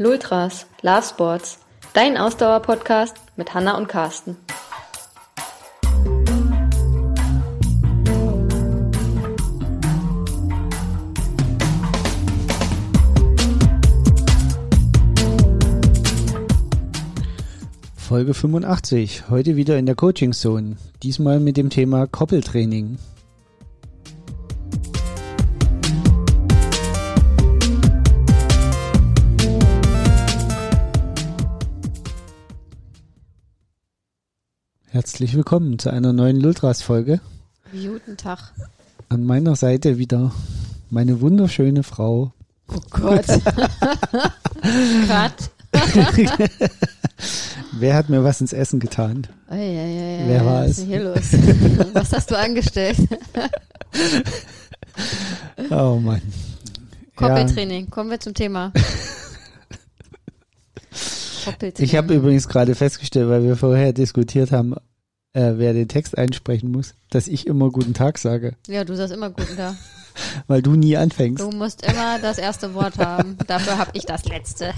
Lultras, Love Sports, dein Ausdauer-Podcast mit Hanna und Carsten. Folge 85, heute wieder in der Coaching Zone, diesmal mit dem Thema Koppeltraining. Herzlich willkommen zu einer neuen Lultras-Folge. Guten Tag. An meiner Seite wieder meine wunderschöne Frau. Oh Gott. Cut. Wer hat mir was ins Essen getan? Ei, ei, ei, Wer war was es? ist denn hier los? Was hast du angestellt? Oh Mann. Koppeltraining. Kommen wir zum Thema. Ich habe übrigens gerade festgestellt, weil wir vorher diskutiert haben, äh, wer den Text einsprechen muss, dass ich immer guten Tag sage, Ja, du sagst immer guten Tag. weil du nie anfängst. Du musst immer das erste Wort haben. Dafür habe ich das letzte.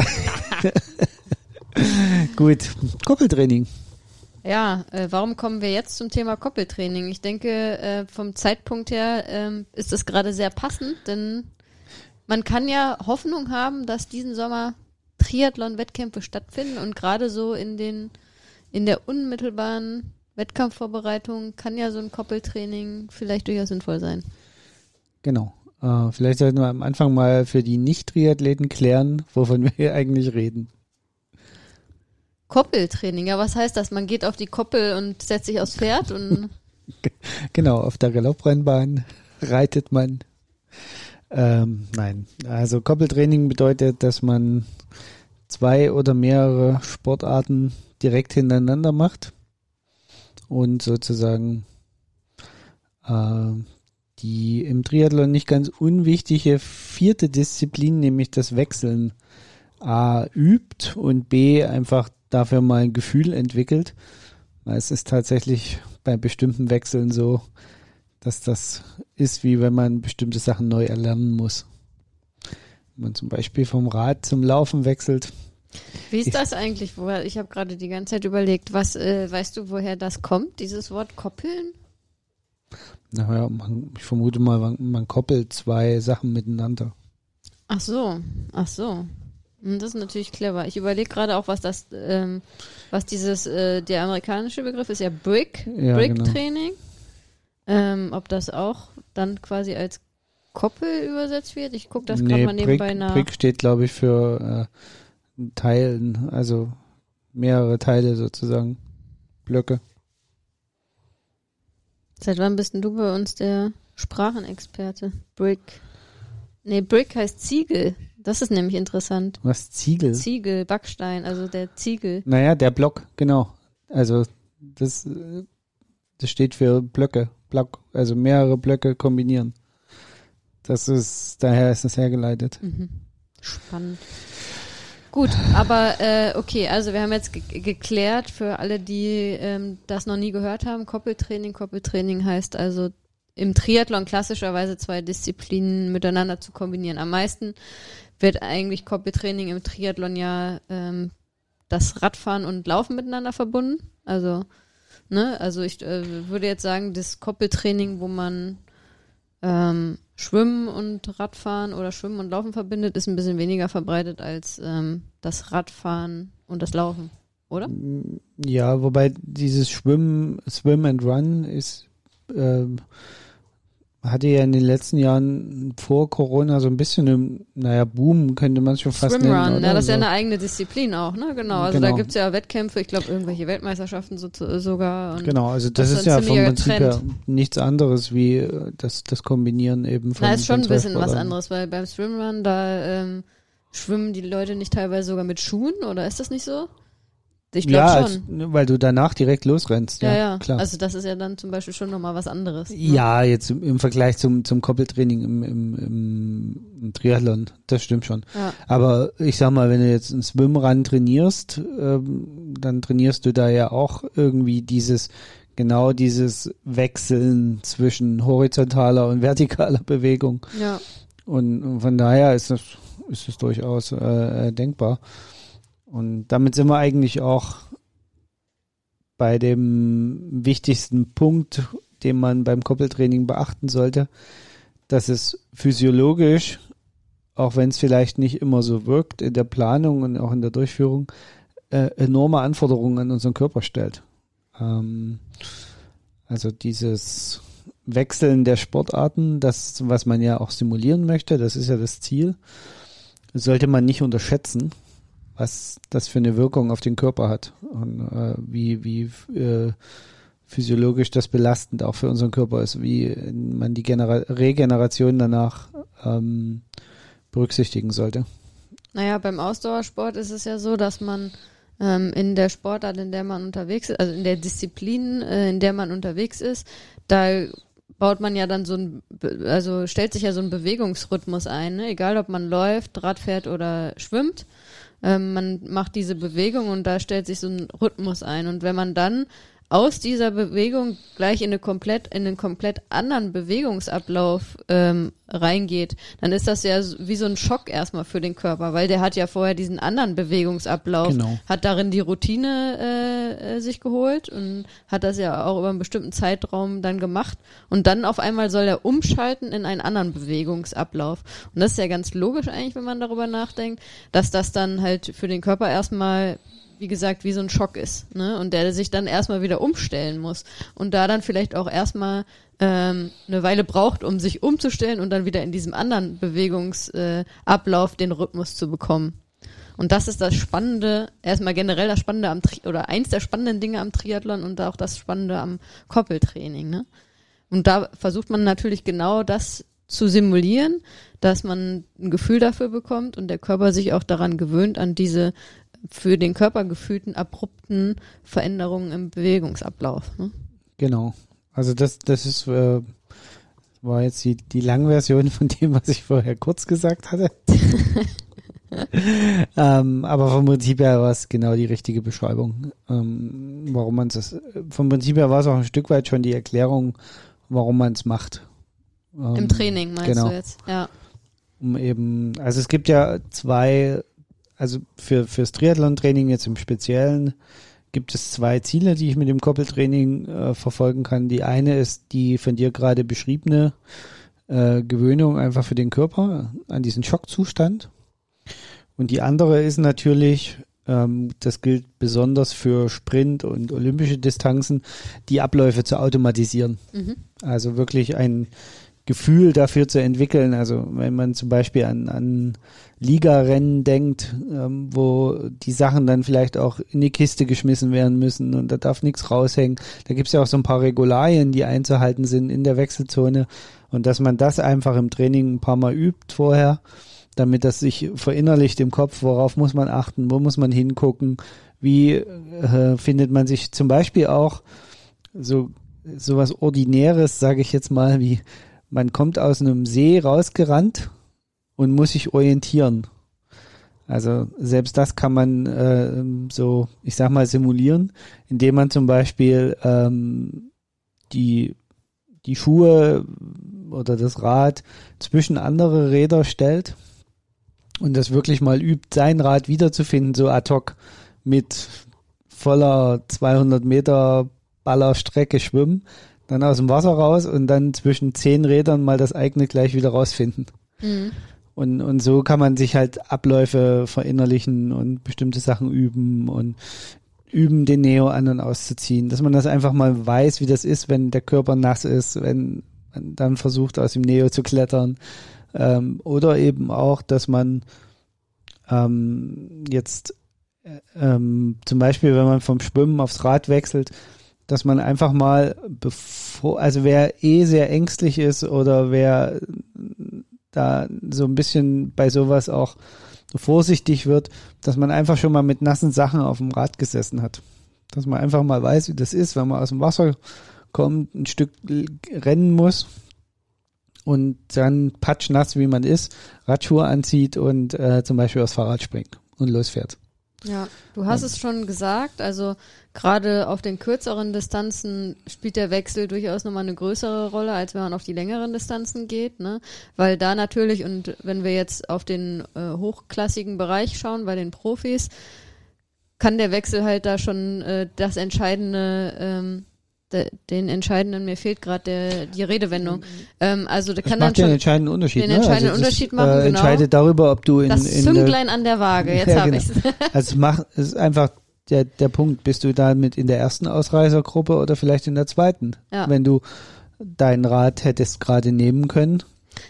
Gut, Koppeltraining. Ja, äh, warum kommen wir jetzt zum Thema Koppeltraining? Ich denke, äh, vom Zeitpunkt her ähm, ist es gerade sehr passend, denn man kann ja Hoffnung haben, dass diesen Sommer Triathlon-Wettkämpfe stattfinden und gerade so in den in der unmittelbaren Wettkampfvorbereitung kann ja so ein Koppeltraining vielleicht durchaus sinnvoll sein. Genau. Äh, vielleicht sollten wir am Anfang mal für die Nicht-Triathleten klären, wovon wir hier eigentlich reden. Koppeltraining, ja, was heißt das? Man geht auf die Koppel und setzt sich aufs Pferd und Genau, auf der Galopprennbahn reitet man. Ähm, nein, also Koppeltraining bedeutet, dass man zwei oder mehrere Sportarten direkt hintereinander macht und sozusagen äh, die im Triathlon nicht ganz unwichtige vierte Disziplin, nämlich das Wechseln, A übt und B einfach dafür mal ein Gefühl entwickelt. Es ist tatsächlich bei bestimmten Wechseln so, dass das ist, wie wenn man bestimmte Sachen neu erlernen muss. Wenn man zum Beispiel vom Rad zum Laufen wechselt. Wie ist das eigentlich? Woher, ich habe gerade die ganze Zeit überlegt, was äh, weißt du, woher das kommt, dieses Wort koppeln? Naja, man, ich vermute mal, man, man koppelt zwei Sachen miteinander. Ach so, ach so. Hm, Das ist natürlich clever. Ich überlege gerade auch, was das, ähm, was dieses, äh, der amerikanische Begriff ist ja Brick, Ja, Brick-Training. Ähm, ob das auch dann quasi als Koppel übersetzt wird? Ich gucke das gerade mal nebenbei Brick, nach. Brick steht, glaube ich, für äh, Teilen, also mehrere Teile sozusagen. Blöcke. Seit wann bist denn du bei uns der Sprachenexperte? Brick. Nee, Brick heißt Ziegel. Das ist nämlich interessant. Was? Ziegel? Ziegel, Backstein, also der Ziegel. Naja, der Block, genau. Also das, das steht für Blöcke. Block, also mehrere Blöcke kombinieren. Das ist, daher ist es hergeleitet. Mhm. Spannend. Gut, aber äh, okay, also wir haben jetzt ge geklärt für alle, die ähm, das noch nie gehört haben, Koppeltraining. Koppeltraining heißt also im Triathlon klassischerweise zwei Disziplinen miteinander zu kombinieren. Am meisten wird eigentlich Koppeltraining im Triathlon ja ähm, das Radfahren und Laufen miteinander verbunden. Also, ne, also ich äh, würde jetzt sagen, das Koppeltraining, wo man ähm, Schwimmen und Radfahren oder Schwimmen und Laufen verbindet, ist ein bisschen weniger verbreitet als ähm, das Radfahren und das Laufen, oder? Ja, wobei dieses Schwimmen, Swim and Run ist, ähm, hatte ja in den letzten Jahren vor Corona so ein bisschen, im, naja, Boom könnte man es schon fast nennen. Swimrun, oder? ja, das ist ja eine eigene Disziplin auch, ne? Genau. Also Genau. da gibt's ja Wettkämpfe, ich glaube irgendwelche Weltmeisterschaften so, sogar. Und Genau, also das, das ist ja vom Prinzip her Trend. nichts anderes wie äh, das, das Kombinieren eben von Na, ist schon ein bisschen was anderes, weil beim Swimrun, da ähm, schwimmen die Leute nicht teilweise sogar mit Schuhen, oder ist das nicht so? Ich glaube ja, schon. als, weil du danach direkt losrennst. ja, Ja, ja. klar. Also das ist ja dann zum Beispiel schon nochmal was anderes. ne? ja, jetzt im, im Vergleich zum, zum Koppeltraining im, im, im, Triathlon, das stimmt schon. Ja. Aber ich sag mal, wenn du jetzt einen Swimrun trainierst, ähm, dann trainierst du da ja auch irgendwie dieses, genau dieses Wechseln zwischen horizontaler und vertikaler Bewegung. Ja. Und von daher ist das, ist es durchaus äh, denkbar. Und damit sind wir eigentlich auch bei dem wichtigsten Punkt, den man beim Koppeltraining beachten sollte, dass es physiologisch, auch wenn es vielleicht nicht immer so wirkt, in der Planung und auch in der Durchführung, äh, enorme Anforderungen an unseren Körper stellt. Ähm, also dieses Wechseln der Sportarten, das, was man ja auch simulieren möchte, das ist ja das Ziel, sollte man nicht unterschätzen, was das für eine Wirkung auf den Körper hat und äh, wie, wie äh, physiologisch das belastend auch für unseren Körper ist, wie man die Genera Regeneration danach ähm, berücksichtigen sollte. Naja, beim Ausdauersport ist es ja so, dass man ähm, in der Sportart, in der man unterwegs ist, also in der Disziplin, äh, in der man unterwegs ist, da baut man ja dann so ein, also stellt sich ja so ein Bewegungsrhythmus ein, ne? egal ob man läuft, Rad fährt oder schwimmt. Ähm, man macht diese Bewegung und da stellt sich so ein Rhythmus ein. Und wenn man dann aus dieser Bewegung gleich in eine komplett in einen komplett anderen Bewegungsablauf ähm, reingeht, dann ist das ja wie so ein Schock erstmal für den Körper, weil der hat ja vorher diesen anderen Bewegungsablauf, genau. hat darin die Routine äh, äh, sich geholt und hat das ja auch über einen bestimmten Zeitraum dann gemacht und dann auf einmal soll er umschalten in einen anderen Bewegungsablauf und das ist ja ganz logisch eigentlich, wenn man darüber nachdenkt, dass das dann halt für den Körper erstmal wie gesagt, wie so ein Schock ist, ne? Und der sich dann erstmal wieder umstellen muss. Und da dann vielleicht auch erstmal ähm, eine Weile braucht, um sich umzustellen und dann wieder in diesem anderen Bewegungsablauf äh, den Rhythmus zu bekommen. Und das ist das Spannende, erstmal generell das Spannende am Tri oder eins der spannenden Dinge am Triathlon und auch das Spannende am Koppeltraining, ne? Und da versucht man natürlich genau das zu simulieren, dass man ein Gefühl dafür bekommt und der Körper sich auch daran gewöhnt, an diese für den Körper gefühlten abrupten Veränderungen im Bewegungsablauf. Ne? Genau. Also das, das ist äh, war jetzt die, die Langversion von dem, was ich vorher kurz gesagt hatte. ähm, aber vom Prinzip her war es genau die richtige Beschreibung, ähm, warum man es. Vom Prinzip her war es auch ein Stück weit schon die Erklärung, warum man es macht. Ähm, Im Training meinst genau. du jetzt, ja. Um eben, also es gibt ja zwei also für fürs Triathlon-Training jetzt im Speziellen gibt es zwei Ziele, die ich mit dem Koppeltraining äh, verfolgen kann. Die eine ist die von dir gerade beschriebene äh, Gewöhnung einfach für den Körper an diesen Schockzustand. Und die andere ist natürlich, ähm, das gilt besonders für Sprint und olympische Distanzen, die Abläufe zu automatisieren. Mhm. Also wirklich ein Gefühl dafür zu entwickeln. Also wenn man zum Beispiel an, an Ligarennen denkt, ähm, wo die Sachen dann vielleicht auch in die Kiste geschmissen werden müssen und da darf nichts raushängen. Da gibt's ja auch so ein paar Regularien, die einzuhalten sind in der Wechselzone und dass man das einfach im Training ein paar Mal übt vorher, damit das sich verinnerlicht im Kopf, worauf muss man achten, wo muss man hingucken, wie äh, findet man sich zum Beispiel auch so sowas Ordinäres, sage ich jetzt mal, wie man kommt aus einem See rausgerannt und muss sich orientieren. Also selbst das kann man äh, so, ich sag mal, simulieren, indem man zum Beispiel ähm, die, die Schuhe oder das Rad zwischen andere Räder stellt und das wirklich mal übt, sein Rad wiederzufinden, so ad hoc mit voller 200 Meter Ballerstrecke schwimmen dann aus dem Wasser raus und dann zwischen zehn Rädern mal das eigene gleich wieder rausfinden. Mhm. Und, und so kann man sich halt Abläufe verinnerlichen und bestimmte Sachen üben und üben, den Neo an und auszuziehen. Dass man das einfach mal weiß, wie das ist, wenn der Körper nass ist, wenn man dann versucht, aus dem Neo zu klettern. Ähm, oder eben auch, dass man ähm, jetzt äh, ähm, zum Beispiel, wenn man vom Schwimmen aufs Rad wechselt, dass man einfach mal bevor, also wer eh sehr ängstlich ist oder wer da so ein bisschen bei sowas auch vorsichtig wird, dass man einfach schon mal mit nassen Sachen auf dem Rad gesessen hat. Dass man einfach mal weiß, wie das ist, wenn man aus dem Wasser kommt, ein Stück rennen muss und dann patschnass, wie man ist, Radschuhe anzieht und äh, zum Beispiel aufs Fahrrad springt und losfährt. Ja, du hast es schon gesagt, also gerade auf den kürzeren Distanzen spielt der Wechsel durchaus nochmal eine größere Rolle, als wenn man auf die längeren Distanzen geht, ne? Weil da natürlich, und wenn wir jetzt auf den äh, hochklassigen Bereich schauen, bei den Profis, kann der Wechsel halt da schon äh, das entscheidende ähm, den entscheidenden, mir fehlt gerade die Redewendung. Mhm. Ähm, also da kann macht dann schon den entscheidenden Unterschied. Den ne? entscheidenden also Unterschied machen, äh, genau. entscheidet darüber, ob du in, das in Zünglein an der Waage, jetzt Ja, habe genau. ich's. Also mach es ist einfach der der Punkt, bist du damit in der ersten Ausreißergruppe oder vielleicht in der zweiten? Ja. Wenn du dein Rad hättest gerade nehmen können.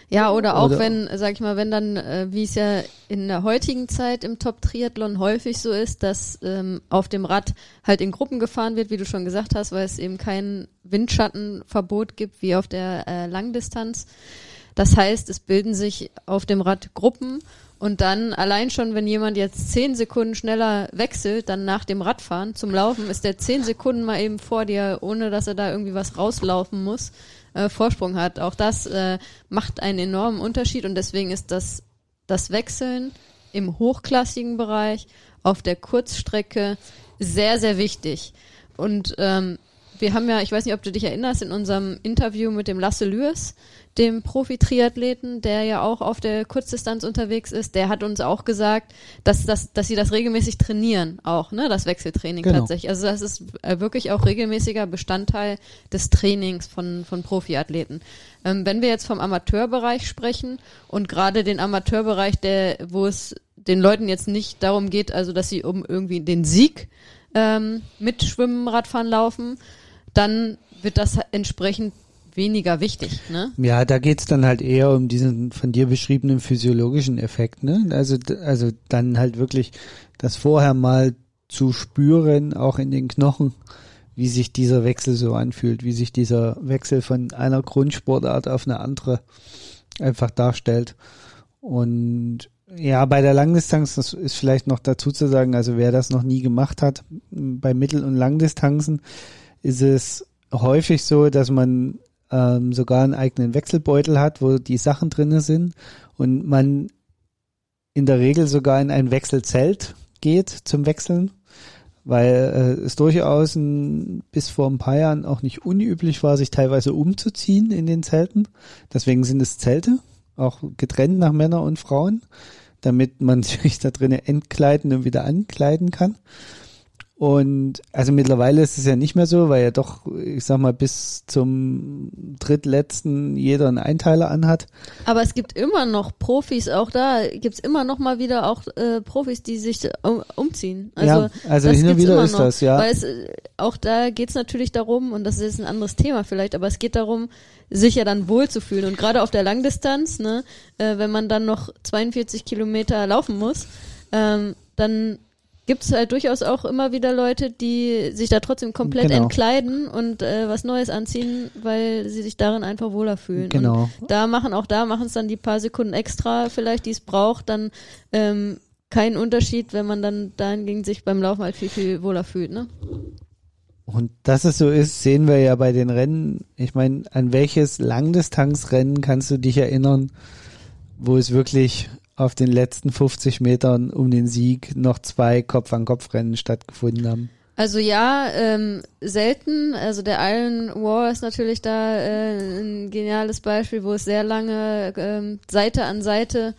Ja, oder auch Oder- wenn, sag ich mal, wenn dann, äh, wie es ja in der heutigen Zeit im Top-Triathlon häufig so ist, dass ähm, auf dem Rad halt in Gruppen gefahren wird, wie du schon gesagt hast, weil es eben kein Windschattenverbot gibt wie auf der äh, Langdistanz. Das heißt, es bilden sich auf dem Rad Gruppen und dann allein schon, wenn jemand jetzt zehn Sekunden schneller wechselt, dann nach dem Radfahren zum Laufen, ist der zehn Sekunden mal eben vor dir, ohne dass er da irgendwie was rauslaufen muss, äh, Vorsprung hat. Auch das äh, macht einen enormen Unterschied und deswegen ist das, das Wechseln im hochklassigen Bereich auf der Kurzstrecke sehr, sehr wichtig. Und ähm, wir haben ja, ich weiß nicht, ob du dich erinnerst, in unserem Interview mit dem Lasse Lürs, dem Profi-Triathleten, der ja auch auf der Kurzdistanz unterwegs ist, der hat uns auch gesagt, dass, dass, dass sie das regelmäßig trainieren, auch, ne, das Wechseltraining Genau. tatsächlich. Also das ist äh, wirklich auch regelmäßiger Bestandteil des Trainings von, von Profiathleten. Ähm, wenn wir jetzt vom Amateurbereich sprechen und gerade den Amateurbereich, der, wo es den Leuten jetzt nicht darum geht, also dass sie um irgendwie den Sieg ähm, mit Schwimmen, Radfahren, Laufen, dann wird das entsprechend weniger wichtig, ne? Ja, da geht's dann halt eher um diesen von dir beschriebenen physiologischen Effekt, ne? Also, also dann halt wirklich das vorher mal zu spüren, auch in den Knochen, wie sich dieser Wechsel so anfühlt, wie sich dieser Wechsel von einer Grundsportart auf eine andere einfach darstellt. Und ja, bei der Langdistanz, das ist vielleicht noch dazu zu sagen, also wer das noch nie gemacht hat, bei Mittel- und Langdistanzen ist es häufig so, dass man ähm, sogar einen eigenen Wechselbeutel hat, wo die Sachen drinne sind und man in der Regel sogar in ein Wechselzelt geht zum Wechseln, weil äh, es durchaus ein, bis vor ein paar Jahren auch nicht unüblich war, sich teilweise umzuziehen in den Zelten. Deswegen sind es Zelte, auch getrennt nach Männer und Frauen, damit man sich da drinnen entkleiden und wieder ankleiden kann. Und also mittlerweile ist es ja nicht mehr so, weil ja doch, ich sag mal, bis zum drittletzten jeder einen Einteiler anhat. Aber es gibt immer noch Profis, auch da gibt's immer noch mal wieder auch äh, Profis, die sich um, umziehen. Also, ja, also hin und wieder ist noch. das, ja. Weil es, äh, auch da geht's natürlich darum, und das ist jetzt ein anderes Thema vielleicht, aber es geht darum, sich ja dann wohlzufühlen. Und gerade auf der Langdistanz, ne, äh, wenn man dann noch 42 Kilometer laufen muss, ähm, dann gibt's halt durchaus auch immer wieder Leute, die sich da trotzdem komplett Genau. entkleiden und äh, was Neues anziehen, weil sie sich darin einfach wohler fühlen. Und Genau. da machen auch da machen es dann die paar Sekunden extra vielleicht, die es braucht, dann ähm, keinen Unterschied, wenn man dann dahingegen sich beim Laufen halt viel, viel wohler fühlt, ne? Und dass es so ist, sehen wir ja bei den Rennen. Ich meine, an welches Langdistanzrennen kannst du dich erinnern, wo es wirklich auf den letzten 50 Metern um den Sieg noch zwei Kopf-an-Kopf-Rennen stattgefunden haben? Also ja, ähm, selten. Also der Iron War ist natürlich da äh, ein geniales Beispiel, wo es sehr lange ähm, Seite an Seite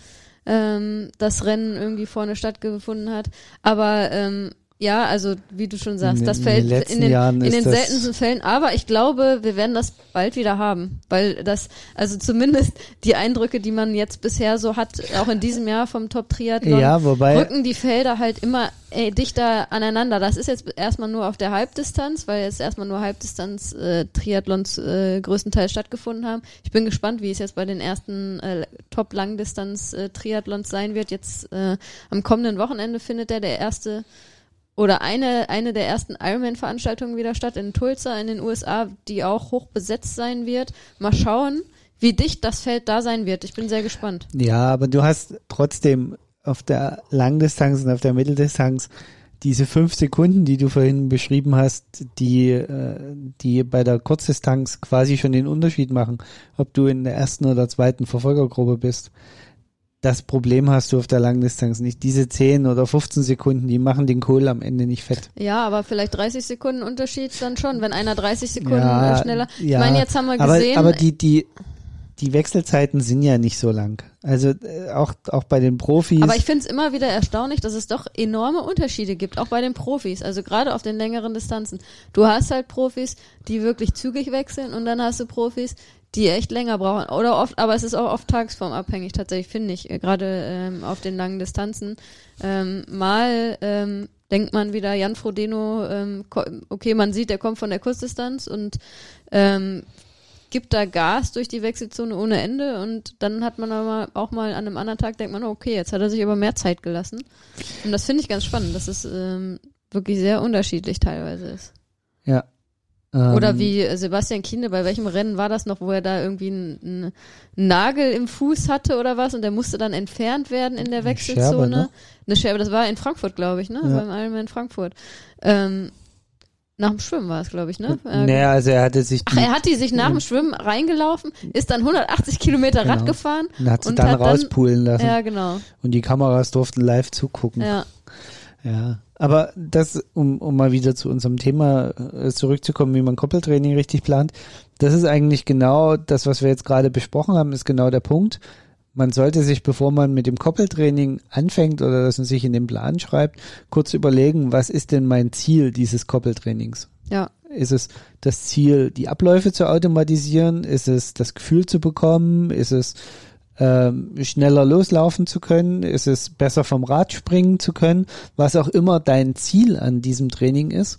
ähm, das Rennen irgendwie vorne stattgefunden hat. Aber ähm, ja, also wie du schon sagst, In das fällt in den in den, Jahren in den seltensten Fällen. Aber ich glaube, wir werden das bald wieder haben, weil das, also zumindest die Eindrücke, die man jetzt bisher so hat, auch in diesem Jahr vom Top Triathlon, Ja, wobei, rücken die Felder halt immer ey, dichter aneinander. Das ist jetzt erstmal nur auf der Halbdistanz, weil jetzt erstmal nur Halbdistanz äh, Triathlons äh, größtenteils stattgefunden haben. Ich bin gespannt, wie es jetzt bei den ersten äh, Top Langdistanz äh, Triathlons sein wird. Jetzt äh, am kommenden Wochenende findet der der erste oder eine eine der ersten Ironman Veranstaltungen wieder statt in Tulsa in den USA, die auch hoch besetzt sein wird. Mal schauen, wie dicht das Feld da sein wird. Ich bin sehr gespannt. ja, aber du hast trotzdem auf der Langdistanz und auf der Mitteldistanz diese fünf Sekunden, die du vorhin beschrieben hast, die, äh, die bei der Kurzdistanz quasi schon den Unterschied machen, ob du in der ersten oder zweiten Verfolgergruppe bist. Das Problem hast du auf der Langdistanz nicht. Diese 10 oder 15 Sekunden, die machen den Kohl am Ende nicht fett. Ja, aber vielleicht 30 Sekunden Unterschied dann schon, wenn einer 30 Sekunden Ja, äh, schneller. ja. Ich meine, jetzt haben wir Aber, gesehen, aber die, die, die Wechselzeiten sind ja nicht so lang. Also äh, auch, auch bei den Profis. aber ich finde es immer wieder erstaunlich, dass es doch enorme Unterschiede gibt, auch bei den Profis, also gerade auf den längeren Distanzen. Du hast halt Profis, die wirklich zügig wechseln und dann hast du Profis, die echt länger brauchen oder oft, aber es ist auch oft tagesformabhängig tatsächlich, finde ich, äh, gerade ähm, auf den langen Distanzen. Ähm, mal ähm, denkt man wieder, Jan Frodeno, ähm, okay, man sieht, der kommt von der Kurzdistanz und ähm, gibt da Gas durch die Wechselzone ohne Ende und dann hat man aber auch mal an einem anderen Tag denkt man, okay, jetzt hat er sich aber mehr Zeit gelassen. Und das finde ich ganz spannend, dass es ähm, wirklich sehr unterschiedlich teilweise ist. ja. Ähm, Oder wie Sebastian Kiene, bei welchem Rennen war das noch, wo er da irgendwie einen, Nagel im Fuß hatte oder was und der musste dann entfernt werden in der Wechselzone. Scherbe, ne? Eine Scherbe, das war in Frankfurt, glaube ich, ne? Ja. Beim Ironman in Frankfurt. Ähm, nach dem Schwimmen war es, glaube ich, ne? Äh, Naja, also er hatte sich Ach, er hat die sich nach dem Schwimmen reingelaufen, ist dann 180 Kilometer Rad Genau. gefahren. und hat sie und dann hat dann- rauspulen lassen. Ja, genau. Und die Kameras durften live zugucken. Ja. Ja, aber das, um, um mal wieder zu unserem Thema äh, zurückzukommen, wie man Koppeltraining richtig plant, das ist eigentlich genau das, was wir jetzt gerade besprochen haben, ist genau der Punkt. Man sollte sich, bevor man mit dem Koppeltraining anfängt oder das man sich in den Plan schreibt, kurz überlegen, was ist denn mein Ziel dieses Koppeltrainings? Ja. Ist es das Ziel, die Abläufe zu automatisieren? Ist es das Gefühl zu bekommen? Ist es ähm, schneller loslaufen zu können? Ist es besser vom Rad springen zu können? Was auch immer dein Ziel an diesem Training ist.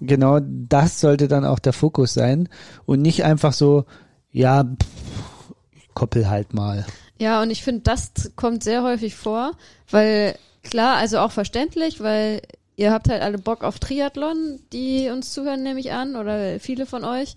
Genau das sollte dann auch der Fokus sein und nicht einfach so, ja, pff, koppel halt mal. Ja, und ich finde, das kommt sehr häufig vor, weil klar, also auch verständlich, weil ihr habt halt alle Bock auf Triathlon, die uns zuhören, nehme ich an, oder viele von euch.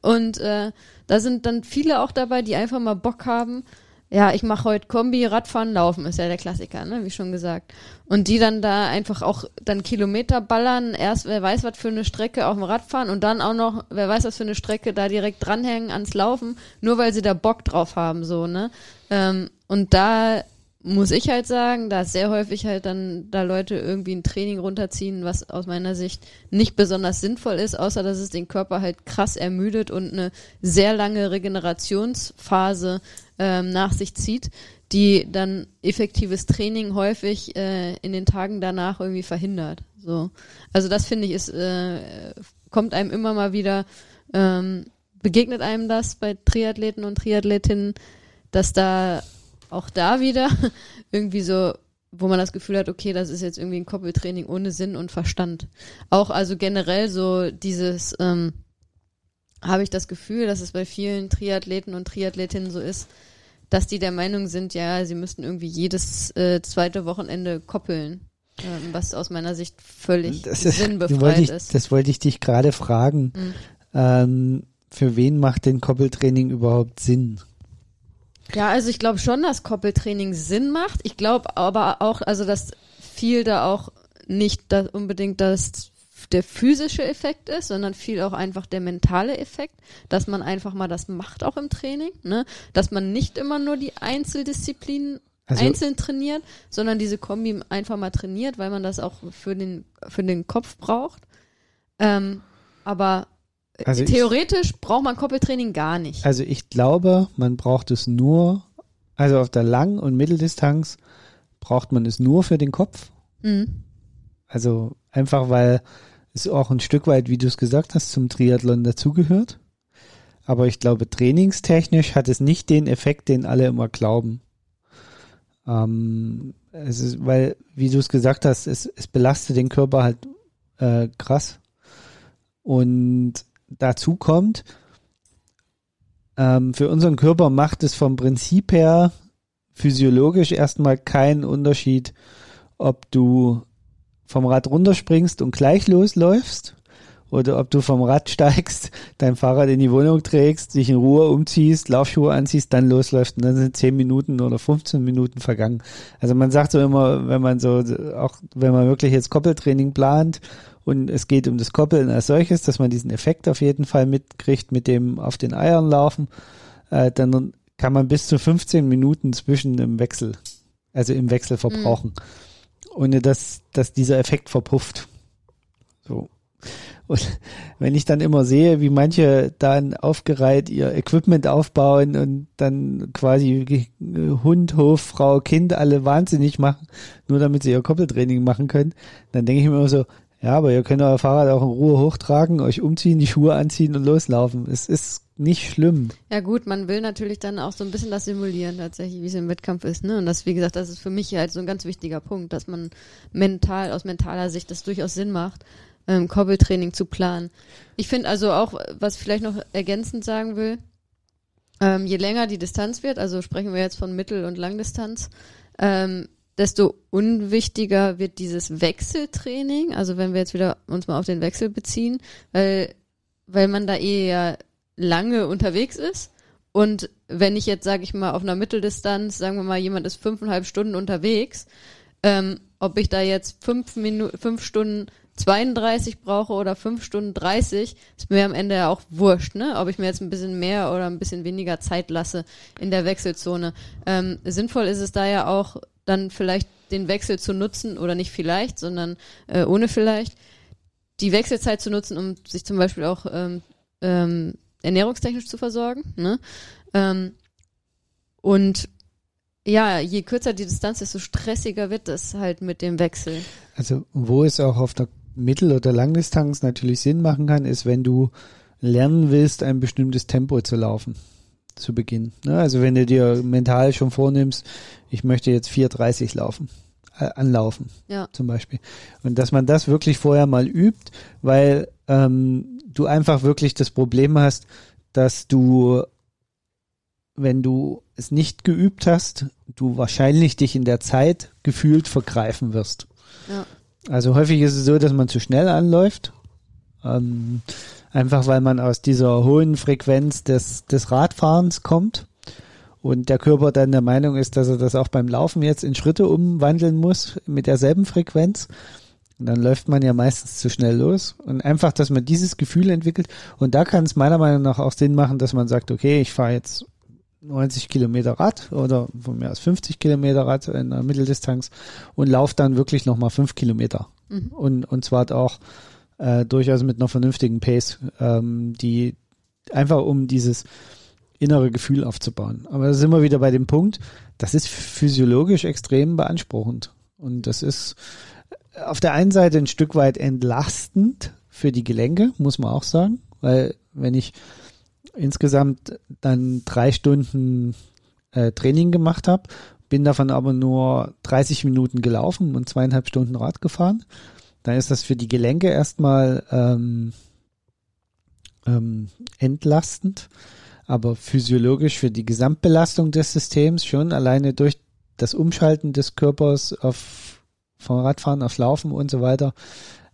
Und äh, da sind dann viele auch dabei, die einfach mal Bock haben. Ja, ich mache heute Kombi, Radfahren, Laufen, ist ja der Klassiker, ne, wie schon gesagt. Und die dann da einfach auch dann Kilometer ballern, erst wer weiß was für eine Strecke auf dem Rad fahren und dann auch noch, wer weiß was für eine Strecke da direkt dranhängen ans Laufen, nur weil sie da Bock drauf haben, so, ne. Ähm, und da muss ich halt sagen, da sehr häufig halt dann da Leute irgendwie ein Training runterziehen, was aus meiner Sicht nicht besonders sinnvoll ist, außer dass es den Körper halt krass ermüdet und eine sehr lange Regenerationsphase ähm, nach sich zieht, die dann effektives Training häufig äh, in den Tagen danach irgendwie verhindert. So, also das finde ich ist äh, kommt einem immer mal wieder ähm, begegnet einem das bei Triathleten und Triathletinnen, dass da auch da wieder irgendwie so, wo man das Gefühl hat, okay, das ist jetzt irgendwie ein Koppeltraining ohne Sinn und Verstand. Auch also generell so dieses, ähm, habe ich das Gefühl, dass es bei vielen Triathleten und Triathletinnen so ist, dass die der Meinung sind, ja, sie müssten irgendwie jedes äh, zweite Wochenende koppeln, ähm, was aus meiner Sicht völlig Das, ist, sinnbefreit wollte ich, ist. das wollte ich dich gerade fragen. Mhm. Ähm, für wen macht denn Koppeltraining überhaupt Sinn? Ja, also ich glaube schon, dass Koppeltraining Sinn macht. Ich glaube aber auch, also dass viel da auch nicht das unbedingt das der physische Effekt ist, sondern viel auch einfach der mentale Effekt, dass man einfach mal das macht auch im Training, ne? Dass man nicht immer nur die Einzeldisziplinen Also- einzeln trainiert, sondern diese Kombi einfach mal trainiert, weil man das auch für den für den Kopf braucht. Ähm, aber Also ich- theoretisch braucht man Koppeltraining gar nicht. Also ich glaube, man braucht es nur, also auf der Lang- und Mitteldistanz braucht man es nur für den Kopf. Mhm. Also einfach, weil es auch ein Stück weit, wie du es gesagt hast, zum Triathlon dazugehört. Aber ich glaube, trainingstechnisch hat es nicht den Effekt, den alle immer glauben. Ähm, es ist, weil, wie du es gesagt hast, es, es belastet den Körper halt äh, krass. Und dazu kommt, ähm, für unseren Körper macht es vom Prinzip her physiologisch erstmal keinen Unterschied, ob du vom Rad runterspringst und gleich losläufst oder ob du vom Rad steigst, dein Fahrrad in die Wohnung trägst, dich in Ruhe umziehst, Laufschuhe anziehst, dann losläufst und dann sind 10 Minuten oder 15 Minuten vergangen. Also man sagt so immer, wenn man so, auch wenn man wirklich jetzt Koppeltraining plant und es geht um das Koppeln als solches, dass man diesen Effekt auf jeden Fall mitkriegt mit dem auf den Eiern laufen, äh, dann kann man bis zu 15 Minuten zwischen dem Wechsel, also im Wechsel verbrauchen, mhm. Ohne dass, dass dieser Effekt verpufft. So. Und wenn ich dann immer sehe, wie manche dann aufgereiht ihr Equipment aufbauen und dann quasi Hund, Hof, Frau, Kind alle wahnsinnig machen, nur damit sie ihr Koppeltraining machen können, dann denke ich mir immer so, ja, aber ihr könnt euer Fahrrad auch in Ruhe hochtragen, euch umziehen, die Schuhe anziehen und loslaufen. Es ist nicht schlimm. Ja gut, man will natürlich dann auch so ein bisschen das simulieren tatsächlich, wie es im Wettkampf ist. Ne? Und das, wie gesagt, das ist für mich halt so ein ganz wichtiger Punkt, dass man mental, aus mentaler Sicht das durchaus Sinn macht, ähm, Koppeltraining zu planen. Ich finde also auch, was ich vielleicht noch ergänzend sagen will, ähm, je länger die Distanz wird, also sprechen wir jetzt von Mittel- und Langdistanz, ähm, desto unwichtiger wird dieses Wechseltraining. Also wenn wir jetzt wieder uns mal auf den Wechsel beziehen, weil, weil man da eher lange unterwegs ist. Und wenn ich jetzt, sage ich mal, auf einer Mitteldistanz, sagen wir mal, jemand ist fünfeinhalb Stunden unterwegs, ähm, ob ich da jetzt fünf Minuten, fünf Stunden 32 brauche oder 5 Stunden 30, ist mir am Ende ja auch wurscht, ne? Ob ich mir jetzt ein bisschen mehr oder ein bisschen weniger Zeit lasse in der Wechselzone. Ähm, sinnvoll ist es da ja auch, dann vielleicht den Wechsel zu nutzen, oder nicht vielleicht, sondern äh, ohne vielleicht, die Wechselzeit zu nutzen, um sich zum Beispiel auch ähm, ähm, ernährungstechnisch zu versorgen. Ne? Ähm, und ja, je kürzer die Distanz, desto stressiger wird es halt mit dem Wechsel. Also wo es auch auf der Mittel- oder Langdistanz natürlich Sinn machen kann, ist, wenn du lernen willst, ein bestimmtes Tempo zu laufen zu Beginn. Ne? Also wenn du dir mental schon vornimmst, ich möchte jetzt 4,30 laufen, äh, anlaufen ja. zum Beispiel. Und dass man das wirklich vorher mal übt, weil ähm, du einfach wirklich das Problem hast, dass du, wenn du es nicht geübt hast, du wahrscheinlich dich in der Zeit gefühlt vergreifen wirst. Ja. Also häufig ist es so, dass man zu schnell anläuft. Ähm, einfach weil man aus dieser hohen Frequenz des, des Radfahrens kommt und der Körper dann der Meinung ist, dass er das auch beim Laufen jetzt in Schritte umwandeln muss mit derselben Frequenz. Und dann läuft man ja meistens zu schnell los. Und einfach, dass man dieses Gefühl entwickelt. Und da kann es meiner Meinung nach auch Sinn machen, dass man sagt, okay, ich fahre jetzt 90 Kilometer Rad oder von mir aus 50 Kilometer Rad in der Mitteldistanz und laufe dann wirklich nochmal fünf Kilometer. Mhm. Und, und zwar auch äh, durchaus mit einer vernünftigen Pace, ähm, die einfach um dieses innere Gefühl aufzubauen. Aber da sind wir wieder bei dem Punkt, das ist physiologisch extrem beanspruchend. Und das ist auf der einen Seite ein Stück weit entlastend für die Gelenke, muss man auch sagen, weil wenn ich insgesamt dann drei Stunden äh, Training gemacht habe, bin davon aber nur 30 Minuten gelaufen und zweieinhalb Stunden Rad gefahren. Dann ist das für die Gelenke erstmal ähm, ähm, entlastend, aber physiologisch für die Gesamtbelastung des Systems schon alleine durch das Umschalten des Körpers auf vom Radfahren aufs Laufen und so weiter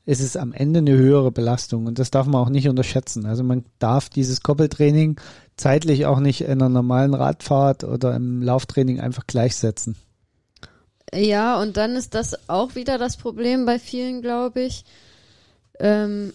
ist es am Ende eine höhere Belastung und das darf man auch nicht unterschätzen. Also man darf dieses Koppeltraining zeitlich auch nicht in einer normalen Radfahrt oder im Lauftraining einfach gleichsetzen. Ja, und dann ist das auch wieder das Problem bei vielen, glaube ich. Ähm,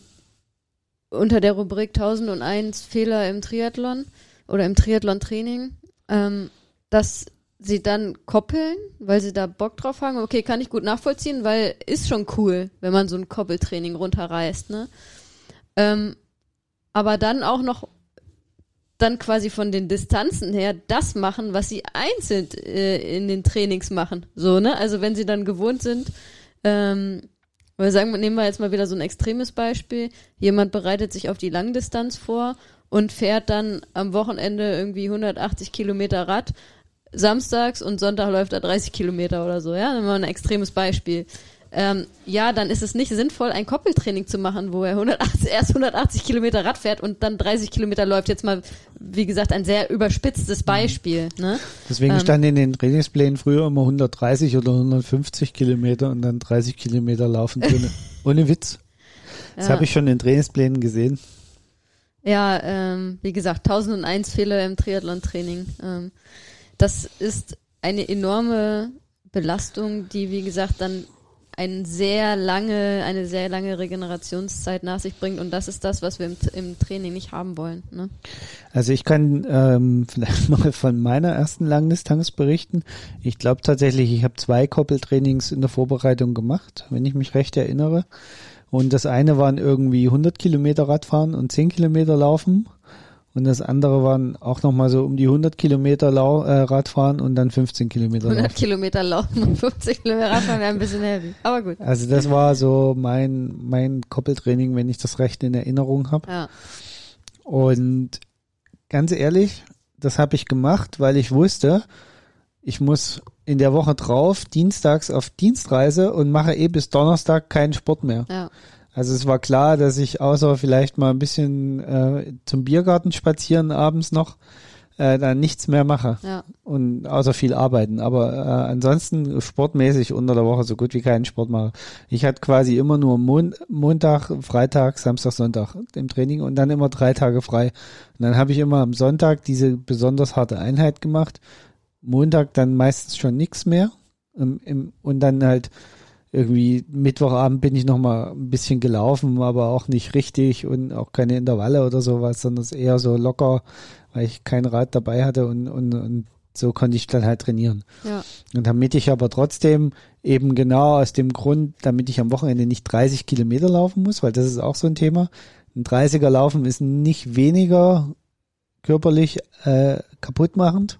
unter der Rubrik 1001 Fehler im Triathlon oder im Triathlon-Training, ähm, dass sie dann koppeln, weil sie da Bock drauf haben. Okay, kann ich gut nachvollziehen, weil ist schon cool, wenn man so ein Koppeltraining runterreißt, ne? Ähm, aber dann auch noch dann quasi von den Distanzen her das machen, was sie einzeln äh, in den Trainings machen. So, ne? Also wenn sie dann gewohnt sind, ähm, wir sagen, nehmen wir jetzt mal wieder so ein extremes Beispiel. Jemand bereitet sich auf die Langdistanz vor und fährt dann am Wochenende irgendwie 180 Kilometer Rad samstags und Sonntag läuft er 30 Kilometer oder so, ja, mal ein extremes Beispiel. Ähm, ja, dann ist es nicht sinnvoll, ein Koppeltraining zu machen, wo er 180, erst 180 Kilometer Rad fährt und dann 30 Kilometer läuft. Jetzt mal, wie gesagt, ein sehr überspitztes Beispiel. Ne? Deswegen ähm, stand in den Trainingsplänen früher immer 130 oder 150 Kilometer und dann 30 Kilometer laufen drin. Ohne Witz. Das ja. habe ich schon in Trainingsplänen gesehen. Ja, ähm, wie gesagt, 1001 Fehler im Triathlon-Training. Ähm, das ist eine enorme Belastung, die, wie gesagt, dann ein sehr lange, eine sehr lange Regenerationszeit nach sich bringt und das ist das, was wir im, im Training nicht haben wollen. Ne? Also ich kann ähm, vielleicht mal von meiner ersten Langdistanz berichten. Ich glaube tatsächlich, ich habe zwei Koppeltrainings in der Vorbereitung gemacht, wenn ich mich recht erinnere. Und das eine waren irgendwie 100 Kilometer Radfahren und 10 Kilometer Laufen. Und das andere waren auch nochmal so um die 100 Kilometer Lau äh, Radfahren und dann 15 Kilometer 100 Laufen. Kilometer laufen und 50 Kilometer Radfahren wäre ein bisschen heavy. Aber gut. Also das war so mein, mein Koppeltraining, wenn ich das recht in Erinnerung habe. Ja. Und ganz ehrlich, das habe ich gemacht, weil ich wusste, ich muss in der Woche drauf dienstags auf Dienstreise und mache eh bis Donnerstag keinen Sport mehr. Ja. Also es war klar, dass ich außer vielleicht mal ein bisschen äh, zum Biergarten spazieren abends noch, äh, dann nichts mehr mache. Ja. Und außer viel arbeiten. Aber äh, ansonsten sportmäßig unter der Woche so gut wie keinen Sport mache. Ich hatte quasi immer nur Mon Montag, Freitag, Samstag, Sonntag im Training und dann immer drei Tage frei. Und dann habe ich immer am Sonntag diese besonders harte Einheit gemacht. Montag dann meistens schon nichts mehr. Im, im, und dann halt irgendwie Mittwochabend bin ich noch mal ein bisschen gelaufen, aber auch nicht richtig und auch keine Intervalle oder sowas, sondern es eher so locker, weil ich kein Rad dabei hatte und, und, und so konnte ich dann halt trainieren. Ja. Und damit ich aber trotzdem eben genau aus dem Grund, damit ich am Wochenende nicht 30 Kilometer laufen muss, weil das ist auch so ein Thema. Ein 30er Laufen ist nicht weniger körperlich äh, kaputtmachend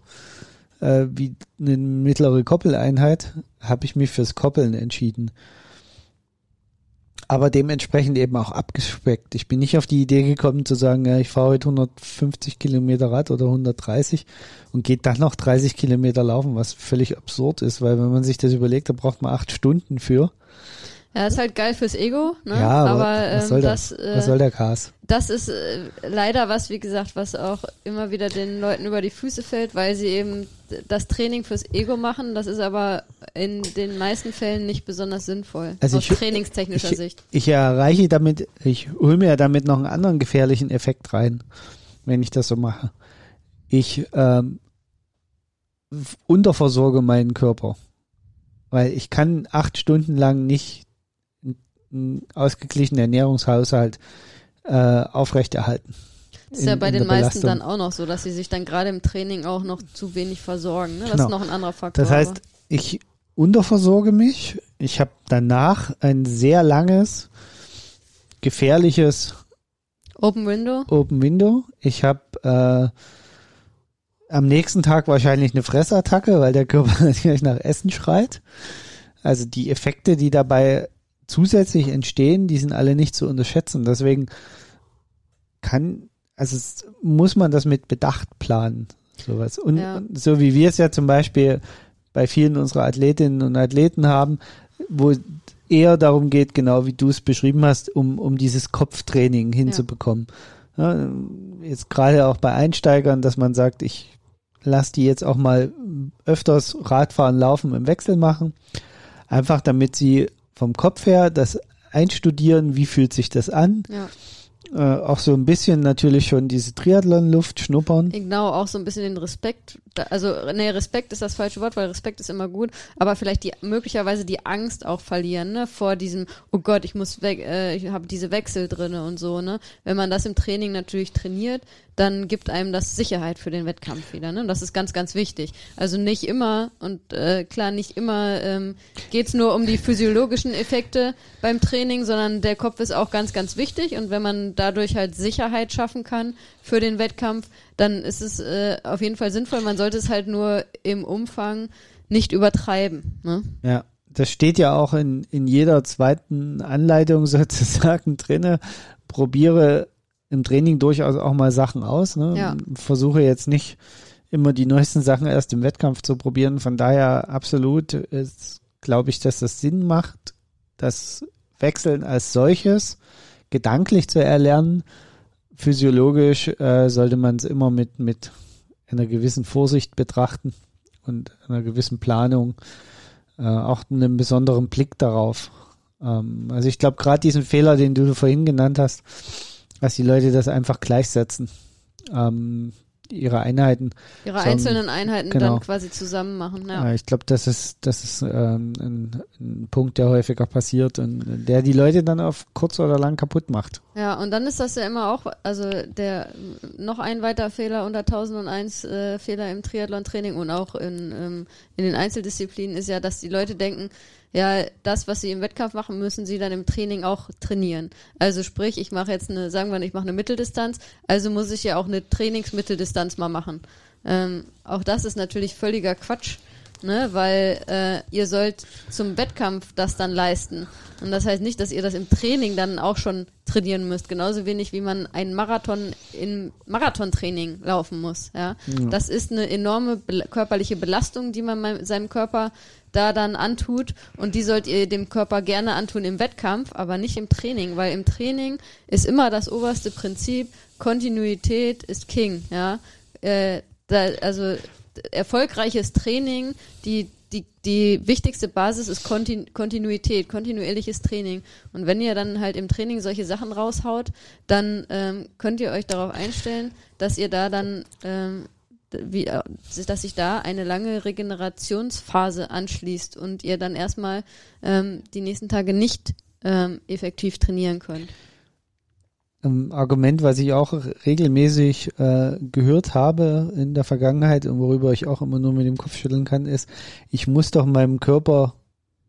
äh, wie eine mittlere Koppeleinheit, habe ich mich fürs Koppeln entschieden. Aber dementsprechend eben auch abgespeckt. Ich bin nicht auf die Idee gekommen zu sagen, ja, ich fahre heute 150 Kilometer Rad oder 130 und geht dann noch 30 Kilometer laufen, was völlig absurd ist, weil wenn man sich das überlegt, da braucht man acht Stunden für. Ja, ist halt geil fürs Ego, ne? Ja, aber, aber was, ähm, soll der, das, äh, was soll der Gas? das ist äh, leider was, wie gesagt, was auch immer wieder den Leuten über die Füße fällt, weil sie eben das Training fürs Ego machen. Das ist aber in den meisten Fällen nicht besonders sinnvoll Also aus ich- trainingstechnischer ich, Sicht. Ich erreiche damit, ich hole mir damit noch einen anderen gefährlichen Effekt rein, wenn ich das so mache. Ich ähm, unterversorge meinen Körper. Weil ich kann acht Stunden lang nicht einen ausgeglichenen Ernährungshaushalt äh, aufrechterhalten. Ist ja in- bei in den meisten Belastung. dann auch noch so, dass sie sich dann gerade im Training auch noch zu wenig versorgen. Ne? Das Genau. ist noch ein anderer Faktor. Das heißt, ich unterversorge mich. Ich habe danach ein sehr langes, gefährliches Open Window. Open Window. Ich habe äh, am nächsten Tag wahrscheinlich eine Fressattacke, weil der Körper natürlich nach Essen schreit. Also die Effekte, die dabei zusätzlich entstehen, die sind alle nicht zu unterschätzen. Deswegen kann, also es, muss man das mit Bedacht planen. Sowas. Und, Ja. und so wie wir es ja zum Beispiel bei vielen unserer Athletinnen und Athleten haben, wo eher darum geht, genau wie du es beschrieben hast, um, um dieses Kopftraining hinzubekommen. Ja, jetzt gerade auch bei Einsteigern, dass man sagt, ich lasse die jetzt auch mal öfters Radfahren, Laufen im Wechsel machen. Einfach damit sie vom Kopf her das einstudieren, wie fühlt sich das an. Ja. Äh, auch so ein bisschen natürlich schon diese Triathlon-Luft schnuppern. Genau, auch so ein bisschen den Respekt. Also, nee, Respekt ist das falsche Wort, weil Respekt ist immer gut, aber vielleicht die möglicherweise die Angst auch verlieren, ne, vor diesem, oh Gott, ich muss weg, äh, ich habe diese Wechsel drinne und so, ne. Wenn man das im Training natürlich trainiert, dann gibt einem das Sicherheit für den Wettkampf wieder, ne. Und das ist ganz, ganz wichtig. Also nicht immer und äh, klar, nicht immer ähm, geht's nur um die physiologischen Effekte beim Training, sondern der Kopf ist auch ganz, ganz wichtig und wenn man dadurch halt Sicherheit schaffen kann für den Wettkampf, dann ist es äh, auf jeden Fall sinnvoll. Man sollte es halt nur im Umfang nicht übertreiben. Ne? Ja, das steht ja auch in, in jeder zweiten Anleitung sozusagen drinne. Probiere im Training durchaus auch mal Sachen aus. Ne? Ja. Versuche jetzt nicht immer die neuesten Sachen erst im Wettkampf zu probieren. Von daher absolut ist, glaube ich, dass das Sinn macht, das Wechseln als solches gedanklich zu erlernen. Physiologisch äh, sollte man es immer mit, mit einer gewissen Vorsicht betrachten und einer gewissen Planung, äh, auch einem besonderen Blick darauf. Ähm, also ich glaube, gerade diesen Fehler, den du vorhin genannt hast, dass die Leute das einfach gleichsetzen. Ähm, ihre Einheiten. Ihre So, einzelnen Einheiten genau. dann quasi zusammen machen. Ja. Ich glaube, das ist, das ist ähm, ein, ein Punkt, der häufiger passiert und der die Leute dann auf kurz oder lang kaputt macht. Ja, und dann ist das ja immer auch, also der noch ein weiter Fehler unter 1001 äh, Fehler im Triathlon-Training und auch in, ähm, in den Einzeldisziplinen ist ja, dass die Leute denken, ja, das, was sie im Wettkampf machen, müssen sie dann im Training auch trainieren. Also sprich, ich mache jetzt eine, sagen wir, ich mache eine Mitteldistanz, also muss ich ja auch eine Trainingsmitteldistanz mal machen. Ähm, auch das ist natürlich völliger Quatsch, ne, weil äh, ihr sollt zum Wettkampf das dann leisten. Und das heißt nicht, dass ihr das im Training dann auch schon trainieren müsst. Genauso wenig wie man einen Marathon in Marathontraining laufen muss. Ja, das ist eine enorme bel körperliche Belastung, die man seinem Körper da dann antut und die sollt ihr dem Körper gerne antun im Wettkampf, aber nicht im Training, weil im Training ist immer das oberste Prinzip, Kontinuität ist King, ja. Äh, da, also erfolgreiches Training, die, die, die wichtigste Basis ist Kontin Kontinuität, kontinuierliches Training. Und wenn ihr dann halt im Training solche Sachen raushaut, dann ähm, könnt ihr euch darauf einstellen, dass ihr da dann ähm, wie, äh, dass sich da eine lange Regenerationsphase anschließt und ihr dann erstmal ähm, die nächsten Tage nicht ähm, effektiv trainieren könnt. Ein Argument, was ich auch regelmäßig äh, gehört habe in der Vergangenheit und worüber ich auch immer nur mit dem Kopf schütteln kann, ist, ich muss doch meinem Körper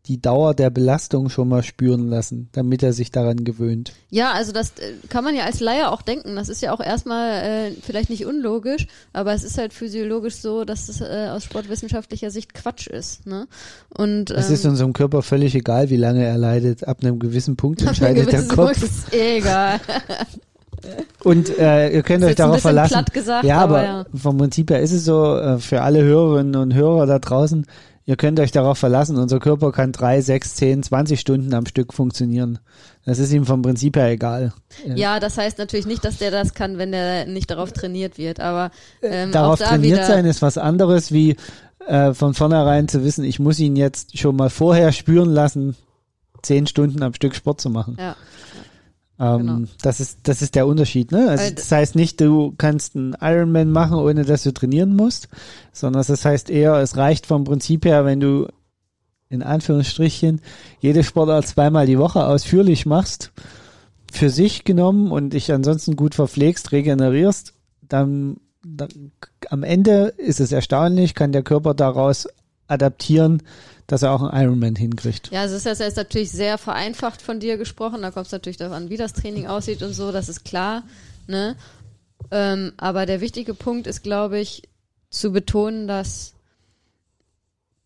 die Dauer der Belastung schon mal spüren lassen, damit er sich daran gewöhnt. Ja, also das äh, kann man ja als Laie auch denken. Das ist ja auch erstmal äh, vielleicht nicht unlogisch, aber es ist halt physiologisch so, dass es äh, aus sportwissenschaftlicher Sicht Quatsch ist. Ne? Und Es ähm, ist unserem Körper völlig egal, wie lange er leidet. Ab einem gewissen Punkt ab einem entscheidet der gewissen Kopf. Punkt ist eh egal. Und äh, ihr könnt euch darauf verlassen. gesagt, ja, aber aber ja. vom Prinzip her ist es so, äh, für alle Hörerinnen und Hörer da draußen, ihr könnt euch darauf verlassen, unser Körper kann drei, sechs, zehn, zwanzig Stunden am Stück funktionieren. Das ist ihm vom Prinzip her egal. Ja, das heißt natürlich nicht, dass der das kann, wenn der nicht darauf trainiert wird, aber ähm, darauf auch da trainiert sein ist was anderes, wie äh, von vornherein zu wissen, ich muss ihn jetzt schon mal vorher spüren lassen, zehn Stunden am Stück Sport zu machen. Ja, Ähm, Genau. das ist das ist der Unterschied, ne? Also das heißt nicht, du kannst einen Ironman machen, ohne dass du trainieren musst, sondern das heißt eher, es reicht vom Prinzip her, wenn du in Anführungsstrichen jede Sportart zweimal die Woche ausführlich machst, für sich genommen und dich ansonsten gut verpflegst, regenerierst, dann, dann am Ende ist es erstaunlich, kann der Körper daraus adaptieren, dass er auch einen Ironman hinkriegt. Ja, also es ist jetzt natürlich sehr vereinfacht von dir gesprochen. Da kommt es natürlich darauf an, wie das Training aussieht und so, das ist klar. Ne? Ähm, aber der wichtige Punkt ist, glaube ich, zu betonen, dass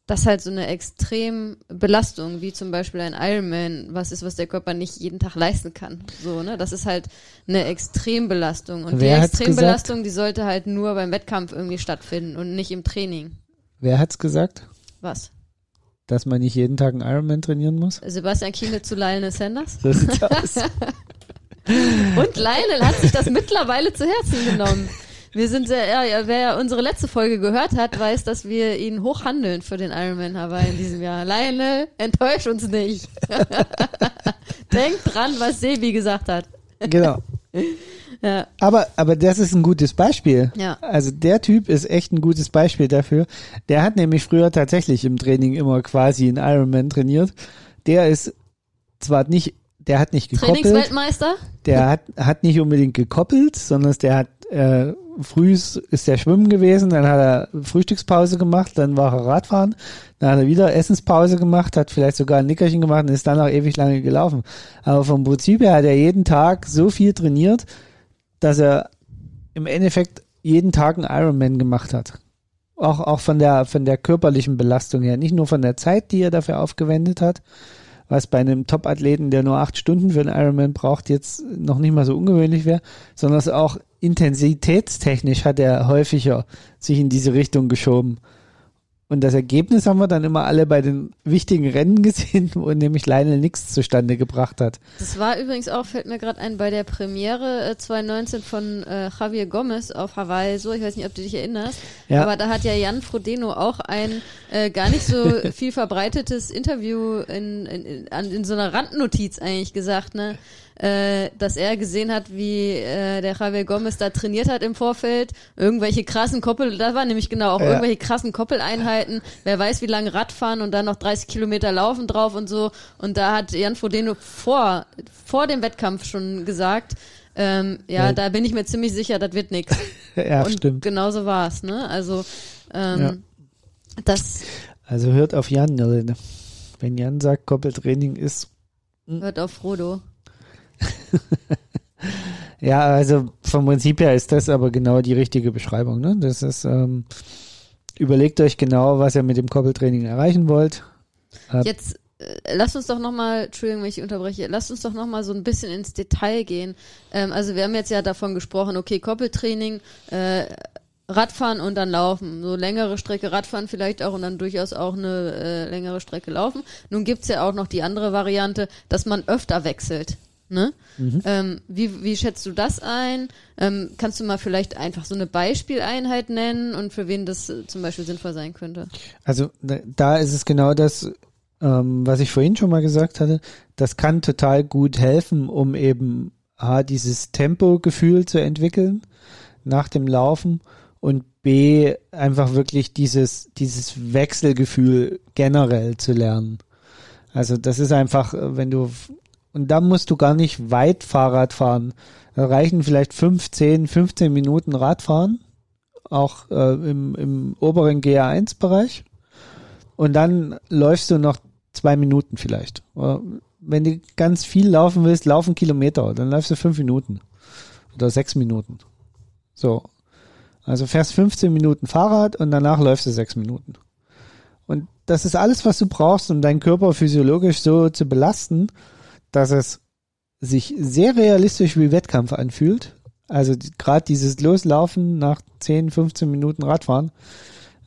das halt so eine extrem Belastung, wie zum Beispiel ein Ironman, was ist, was der Körper nicht jeden Tag leisten kann. So, ne? Das ist halt eine Extrembelastung. Und Wer die Extrembelastung, die sollte halt nur beim Wettkampf irgendwie stattfinden und nicht im Training. Wer hat's gesagt? Was? Dass man nicht jeden Tag einen Ironman trainieren muss? Sebastian Kienle zu Lionel Sanders? So sieht's aus. Und Lionel hat sich das mittlerweile zu Herzen genommen. Wir sind sehr, ja, ja, wer unsere letzte Folge gehört hat, weiß, dass wir ihn hochhandeln für den Ironman Hawaii in diesem Jahr. Lionel, enttäusch uns nicht. Denk dran, was Sebi gesagt hat. genau. Ja, Aber, aber das ist ein gutes Beispiel. Ja. Also der Typ ist echt ein gutes Beispiel dafür. Der hat nämlich früher tatsächlich im Training immer quasi einen Ironman trainiert. Der ist zwar nicht, der hat nicht gekoppelt, Trainingsweltmeister? der hat, hat nicht unbedingt gekoppelt, sondern der hat äh, früh ist der schwimmen gewesen, dann hat er Frühstückspause gemacht, dann war er Radfahren, dann hat er wieder Essenspause gemacht, hat vielleicht sogar ein Nickerchen gemacht und ist dann auch ewig lange gelaufen. Aber vom Prinzip her hat er jeden Tag so viel trainiert, dass er im Endeffekt jeden Tag einen Ironman gemacht hat. Auch, auch von der, von der körperlichen Belastung her. Nicht nur von der Zeit, die er dafür aufgewendet hat, was bei einem Top-Athleten, der nur acht Stunden für einen Ironman braucht, jetzt noch nicht mal so ungewöhnlich wäre, sondern auch intensitätstechnisch hat er häufiger sich in diese Richtung geschoben. Und das Ergebnis haben wir dann immer alle bei den wichtigen Rennen gesehen, wo nämlich Lionel nichts zustande gebracht hat. Das war übrigens auch, fällt mir gerade ein, bei der Premiere äh, 2019 von äh, Javier Gomez auf Hawaii, so, ich weiß nicht, ob du dich erinnerst, Ja. aber da hat ja Jan Frodeno auch ein äh, gar nicht so viel verbreitetes Interview in, in, in, in so einer Randnotiz eigentlich gesagt, ne? Äh, dass er gesehen hat, wie äh, der Javier Gomez da trainiert hat im Vorfeld, irgendwelche krassen Koppel, da war nämlich genau auch Ja. irgendwelche krassen Koppeleinheiten, wer weiß wie lange Radfahren und dann noch 30 Kilometer laufen drauf und so. Und da hat Jan Frodeno vor, vor dem Wettkampf schon gesagt, ähm, ja, Ja. da bin ich mir ziemlich sicher, das wird nix. Ja, und stimmt. genauso war's, ne? Also ähm, Ja. das Also hört auf Jan, Leute. Wenn Jan sagt, Koppeltraining ist hört auf Frodo. Ja, also vom Prinzip her ist das aber genau die richtige Beschreibung. Ne? Das ist, ähm, überlegt euch genau, was ihr mit dem Koppeltraining erreichen wollt. Äh, Jetzt äh, lasst uns doch nochmal, Entschuldigung, wenn ich unterbreche, lasst uns doch nochmal so ein bisschen ins Detail gehen. Ähm, also wir haben jetzt ja davon gesprochen, okay, Koppeltraining, äh, Radfahren und dann laufen. So längere Strecke Radfahren vielleicht auch und dann durchaus auch eine äh, längere Strecke laufen. Nun gibt's ja auch noch die andere Variante, dass man öfter wechselt. Ne? Ähm, wie, wie schätzt du das ein? Ähm, kannst du mal vielleicht einfach so eine Beispieleinheit nennen und für wen das äh, zum Beispiel sinnvoll sein könnte? Also da- da ist es genau das, ähm, was ich vorhin schon mal gesagt hatte. Das kann total gut helfen, um eben A, dieses Tempogefühl zu entwickeln nach dem Laufen und B, einfach wirklich dieses, dieses Wechselgefühl generell zu lernen. Also das ist einfach, äh, wenn du, und da musst du gar nicht weit Fahrrad fahren. Da reichen vielleicht 15, 15 Minuten Radfahren, auch äh, im, im oberen GA1-Bereich. Und dann läufst du noch zwei Minuten vielleicht. Oder Wenn du ganz viel laufen willst, laufen Kilometer, dann läufst du fünf Minuten oder sechs Minuten. So. Also fährst 15 Minuten Fahrrad und danach läufst du sechs Minuten. Und das ist alles, was du brauchst, um deinen Körper physiologisch so zu belasten, dass es sich sehr realistisch wie Wettkampf anfühlt. Also gerade dieses Loslaufen nach 10, 15 Minuten Radfahren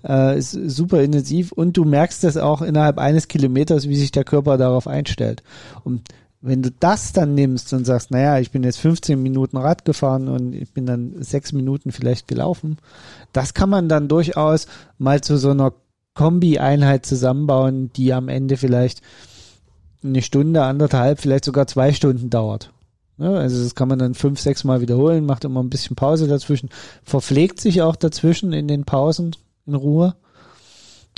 äh, ist super intensiv und du merkst das auch innerhalb eines Kilometers, wie sich der Körper darauf einstellt. Und wenn du das dann nimmst und sagst, naja, ich bin jetzt 15 Minuten Rad gefahren und ich bin dann sechs Minuten vielleicht gelaufen, das kann man dann durchaus mal zu so einer Kombi-Einheit zusammenbauen, die am Ende vielleicht eine Stunde, anderthalb, vielleicht sogar zwei Stunden dauert. Also das kann man dann fünf, sechs Mal wiederholen, macht immer ein bisschen Pause dazwischen, verpflegt sich auch dazwischen in den Pausen in Ruhe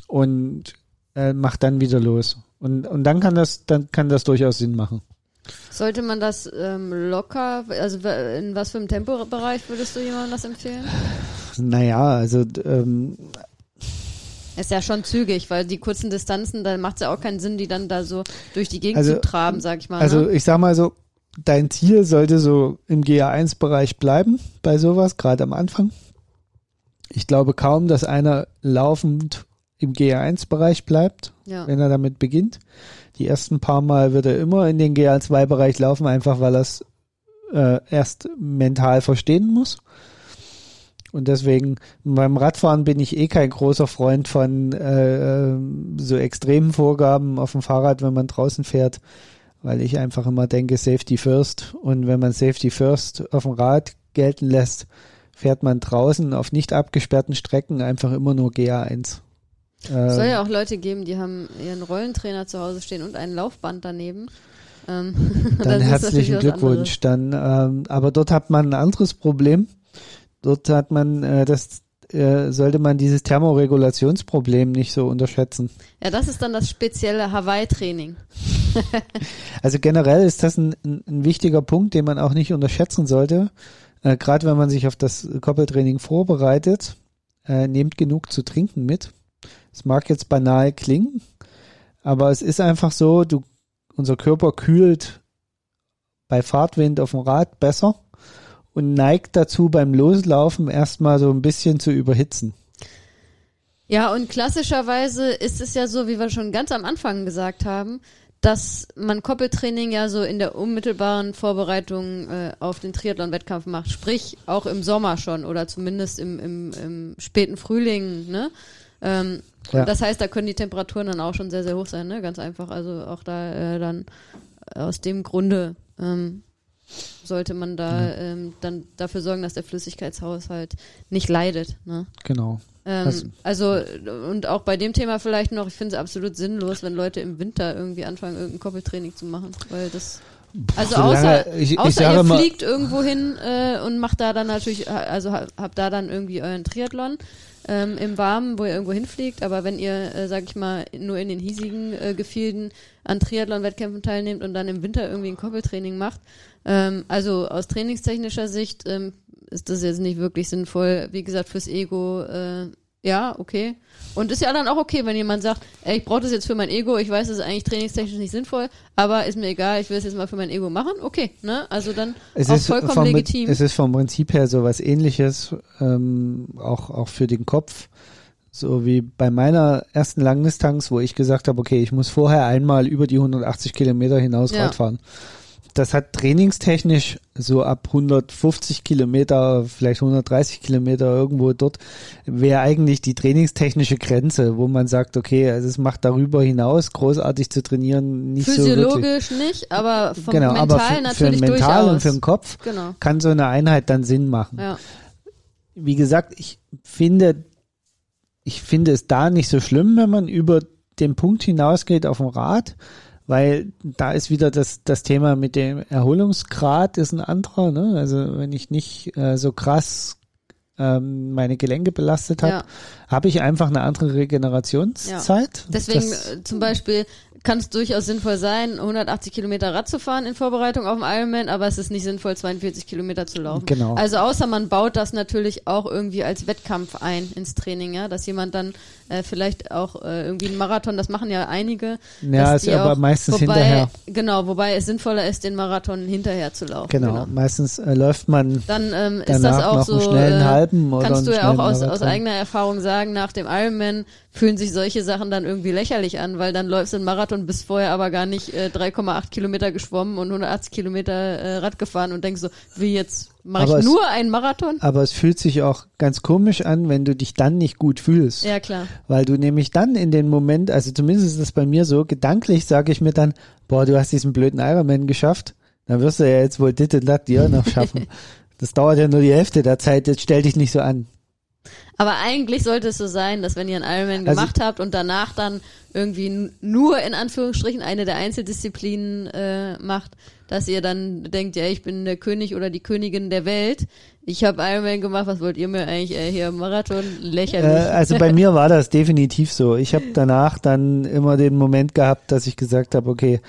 und äh, macht dann wieder los. Und, und dann kann das, dann kann das durchaus Sinn machen. Sollte man das ähm, locker, also in was für einem Tempobereich würdest du jemandem das empfehlen? Naja, also ähm, Ist ja schon zügig, weil die kurzen Distanzen, da macht es ja auch keinen Sinn, die dann da so durch die Gegend Also- zu traben, sag ich mal. Also ne? ich sag mal so, dein Ziel sollte so im GA1-Bereich bleiben bei sowas, gerade am Anfang. Ich glaube kaum, dass einer laufend im GA1-Bereich bleibt, ja. wenn er damit beginnt. Die ersten paar Mal wird er immer in den GA2-Bereich laufen, einfach weil er es äh, erst mental verstehen muss. Und deswegen, beim Radfahren bin ich eh kein großer Freund von äh, ähm, so extremen Vorgaben auf dem Fahrrad, wenn man draußen fährt, weil ich einfach immer denke, Safety first. Und wenn man Safety first auf dem Rad gelten lässt, fährt man draußen auf nicht abgesperrten Strecken einfach immer nur GA1. Es soll Ähm, ja auch Leute geben, die haben ihren Rollentrainer zu Hause stehen und ein Laufband daneben. Ähm, Dann herzlichen Glückwunsch. Dann, ähm, aber dort hat man ein anderes Problem. Dort hat man, äh, das äh, sollte man dieses Thermoregulationsproblem nicht so unterschätzen. Ja, das ist dann das spezielle Hawaii-Training. Also generell ist das ein, ein, ein wichtiger Punkt, den man auch nicht unterschätzen sollte. Äh, Gerade wenn man sich auf das Koppeltraining vorbereitet, äh, nehmt genug zu trinken mit. Es mag jetzt banal klingen, aber es ist einfach so, du, unser Körper kühlt bei Fahrtwind auf dem Rad besser und neigt dazu beim Loslaufen erstmal so ein bisschen zu überhitzen. Ja, und klassischerweise ist es ja so, wie wir schon ganz am Anfang gesagt haben, dass man Koppeltraining ja so in der unmittelbaren Vorbereitung äh, auf den Triathlon-Wettkampf macht. Sprich, auch im Sommer schon oder zumindest im, im, im späten Frühling, ne? Ähm, Ja. Das heißt, da können die Temperaturen dann auch schon sehr, sehr hoch sein, ne? Ganz einfach. Also auch da äh, dann aus dem Grunde ähm, sollte man da ähm, dann dafür sorgen, dass der Flüssigkeitshaushalt nicht leidet. Ne? Genau. Ähm, Also- und auch bei dem Thema vielleicht noch, ich finde es absolut sinnlos, wenn Leute im Winter irgendwie anfangen, irgendein Koppeltraining zu machen, weil das also außer, ich- ich außer sage ihr mal- fliegt irgendwo hin äh, und macht da dann natürlich, also ha- habt da dann irgendwie euren Triathlon ähm, im Warmen, wo ihr irgendwo hinfliegt, aber wenn ihr, äh, sag ich mal, nur in den hiesigen äh, Gefilden an Triathlon-Wettkämpfen teilnehmt und dann im Winter irgendwie ein Koppeltraining macht, ähm, also aus trainingstechnischer Sicht ähm, ist das jetzt nicht wirklich sinnvoll. Wie gesagt, fürs Ego, äh, ja, okay. Und ist ja dann auch okay, wenn jemand sagt, ey, ich brauche das jetzt für mein Ego, ich weiß, das ist eigentlich trainingstechnisch nicht sinnvoll, aber ist mir egal, ich will es jetzt mal für mein Ego machen, okay, ne? Also dann Es auch ist, vollkommen vom, legitim. es ist vom Prinzip her so was ähnliches, ähm, auch, auch für den Kopf. So wie bei meiner ersten Langdistanz, wo ich gesagt habe, okay, ich muss vorher einmal über die 180 Kilometer hinaus Ja. Rad fahren. Das hat trainingstechnisch so ab 150 Kilometer, vielleicht 130 Kilometer irgendwo dort, wäre eigentlich die trainingstechnische Grenze, wo man sagt, okay, also es macht darüber hinaus, großartig zu trainieren, nicht so. Physiologisch nicht, aber vom Genau, Mental aber für, für natürlich den Mental durchaus. und für den Kopf genau. kann so eine Einheit dann Sinn machen. Ja. Wie gesagt, ich finde, ich finde es da nicht so schlimm, wenn man über den Punkt hinausgeht auf dem Rad, weil da ist wieder das, das Thema mit dem Erholungsgrad ist ein anderer. Ne? Also wenn ich nicht äh, so krass ähm, meine Gelenke belastet habe, Ja. habe ich einfach eine andere Regenerationszeit. Deswegen Das- äh, zum Beispiel kann es durchaus sinnvoll sein, 180 Kilometer Rad zu fahren in Vorbereitung auf den Ironman, aber es ist nicht sinnvoll, 42 Kilometer zu laufen. Genau. Also außer man baut das natürlich auch irgendwie als Wettkampf ein ins Training, ja, dass jemand dann äh, vielleicht auch äh, irgendwie einen Marathon, das machen ja einige. Ja, ist aber auch, meistens wobei, hinterher. Genau, wobei es sinnvoller ist, den Marathon hinterher zu laufen. genau, meistens äh, läuft man Dann ähm, ist das auch noch so. einen schnellen äh, halben oder kannst du ja auch aus, aus eigener Erfahrung sagen, nach dem Ironman fühlen sich solche Sachen dann irgendwie lächerlich an, weil dann läufst du einen Marathon, bist vorher aber gar nicht äh, 3,8 Kilometer geschwommen und 180 Kilometer äh, Rad gefahren und denkst so, wie jetzt mache ich es- nur einen Marathon? Aber es fühlt sich auch ganz komisch an, wenn du dich dann nicht gut fühlst. Ja, klar. Weil du nämlich dann in den Moment, also zumindest ist das bei mir so, gedanklich sage ich mir dann, boah, du hast diesen blöden Ironman geschafft, dann wirst du ja jetzt wohl dit und dat dir noch schaffen. das dauert ja nur die Hälfte der Zeit, jetzt stell dich nicht so an. Aber eigentlich sollte es so sein, dass wenn ihr einen Ironman Also- gemacht habt und danach dann irgendwie nur in Anführungsstrichen eine der Einzeldisziplinen äh, macht, dass ihr dann denkt, ja, ich bin der König oder die Königin der Welt. Ich habe Ironman gemacht, was wollt ihr mir eigentlich äh, hier Marathon Äh, lächerlich? also bei mir war das definitiv so. Ich habe danach dann immer den Moment gehabt, dass ich gesagt habe, okay,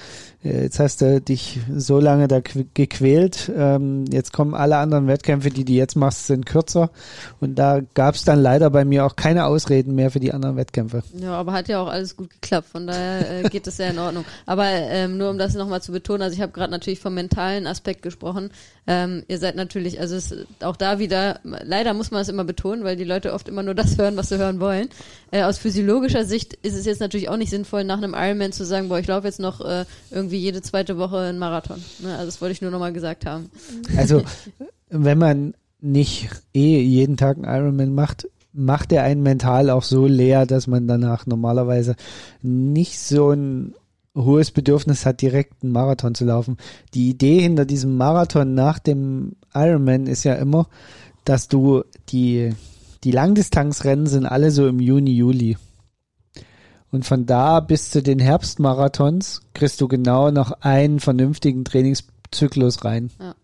äh, jetzt hast du dich so lange da qu- gequält, ähm, jetzt kommen alle anderen Wettkämpfe, die du jetzt machst, sind kürzer und da gab es dann leider bei mir auch keine Ausreden mehr für die anderen Wettkämpfe. Ja, aber hat ja auch alles gut geklappt, von daher äh, geht es ja in Ordnung. Aber ähm, nur um das nochmal zu betonen, also ich habe gerade natürlich vom mentalen Aspekt gesprochen. Ähm, ihr seid natürlich, also es auch da wieder, leider muss man es immer betonen, weil die Leute oft immer nur das hören, was sie hören wollen. Äh, aus physiologischer Sicht ist es jetzt natürlich auch nicht sinnvoll, nach einem Ironman zu sagen, boah, ich laufe jetzt noch äh, irgendwie jede zweite Woche einen Marathon. Ne? Also das wollte ich nur nochmal gesagt haben. Also wenn man nicht eh jeden Tag einen Ironman macht, macht er einen mental auch so leer, dass man danach normalerweise nicht so ein hohes Bedürfnis hat, direkt einen Marathon zu laufen. Die Idee hinter diesem Marathon nach dem Ironman ist ja immer, dass du die, die Langdistanzrennen sind alle so im Juni, Juli. Und von da bis zu den Herbstmarathons kriegst du genau noch einen vernünftigen Trainingszyklus rein. Ja.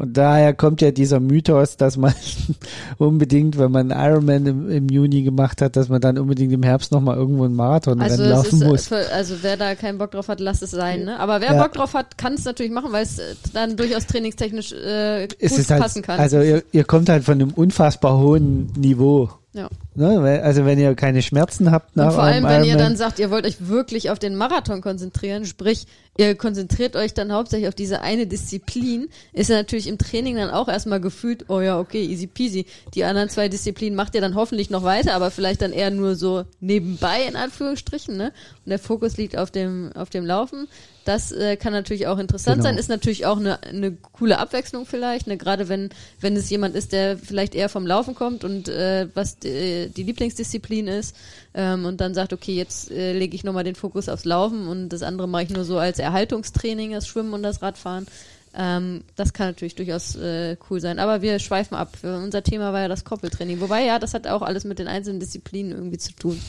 Und daher kommt ja dieser Mythos, dass man unbedingt, wenn man Ironman im, im Juni gemacht hat, dass man dann unbedingt im Herbst nochmal irgendwo einen Marathon Also, laufen ist, äh, muss. Für, also wer da keinen Bock drauf hat, lasst es sein. Ne? Aber wer Ja. Bock drauf hat, kann es natürlich machen, weil es äh, dann durchaus trainingstechnisch äh, gut halt, passen kann. also ihr, ihr kommt halt von einem unfassbar hohen Niveau. ja. Ne? Also wenn ihr keine Schmerzen habt nach Und vor allem, wenn ihr dann sagt, ihr wollt euch wirklich auf den Marathon konzentrieren, sprich, ihr konzentriert euch dann hauptsächlich auf diese eine Disziplin, ist ja natürlich im Training dann auch erstmal gefühlt, oh ja, okay, easy peasy. Die anderen zwei Disziplinen macht ihr dann hoffentlich noch weiter, aber vielleicht dann eher nur so nebenbei, in Anführungsstrichen, ne? Und der Fokus liegt auf dem, auf dem Laufen. Das äh, kann natürlich auch interessant Genau. sein, ist natürlich auch eine, eine coole Abwechslung vielleicht, ne? gerade wenn, wenn es jemand ist, der vielleicht eher vom Laufen kommt und äh, was äh, äh, die Lieblingsdisziplin ist ähm, und dann sagt, okay, jetzt äh, lege ich nochmal den Fokus aufs Laufen und das andere mache ich nur so als Erhaltungstraining, das Schwimmen und das Radfahren. Ähm, das kann natürlich durchaus äh, cool sein. Aber wir schweifen ab. Unser Thema war ja das Koppeltraining. Wobei, ja, das hat auch alles mit den einzelnen Disziplinen irgendwie zu tun,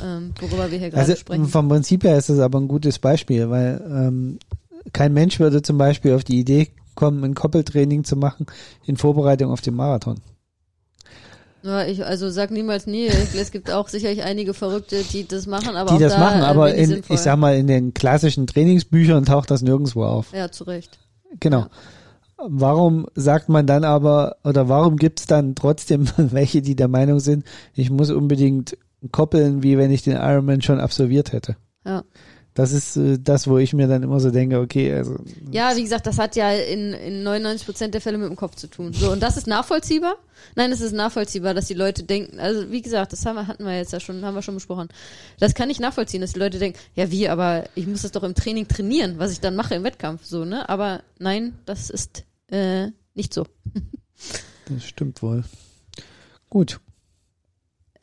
ähm, worüber wir hier gerade Also sprechen. vom Prinzip her ist das aber ein gutes Beispiel, weil ähm, kein Mensch würde zum Beispiel auf die Idee kommen, ein Koppeltraining zu machen in Vorbereitung auf den Marathon. Ja, ich, also sag niemals nie. Es gibt auch sicherlich einige Verrückte, die das machen, aber die auch das da, machen, äh, aber in, sinnvoll. ich sag mal, in den klassischen Trainingsbüchern taucht das nirgendwo auf. Ja, zu Recht. Genau. Ja. Warum sagt man dann aber, oder warum gibt es dann trotzdem welche, die der Meinung sind, ich muss unbedingt koppeln, wie wenn ich den Ironman schon absolviert hätte? Ja. Das ist äh, das, wo ich mir dann immer so denke, okay, also Ja, wie gesagt, das hat ja in, in 99 Prozent der Fälle mit dem Kopf zu tun. So, und das ist nachvollziehbar? Nein, es ist nachvollziehbar, dass die Leute denken, also wie gesagt, das haben wir, hatten wir jetzt ja schon, haben wir schon besprochen. Das kann ich nachvollziehen, dass die Leute denken, ja wie, aber ich muss das doch im Training trainieren, was ich dann mache im Wettkampf, so, ne? Aber nein, das ist äh, nicht so. das stimmt wohl. Gut.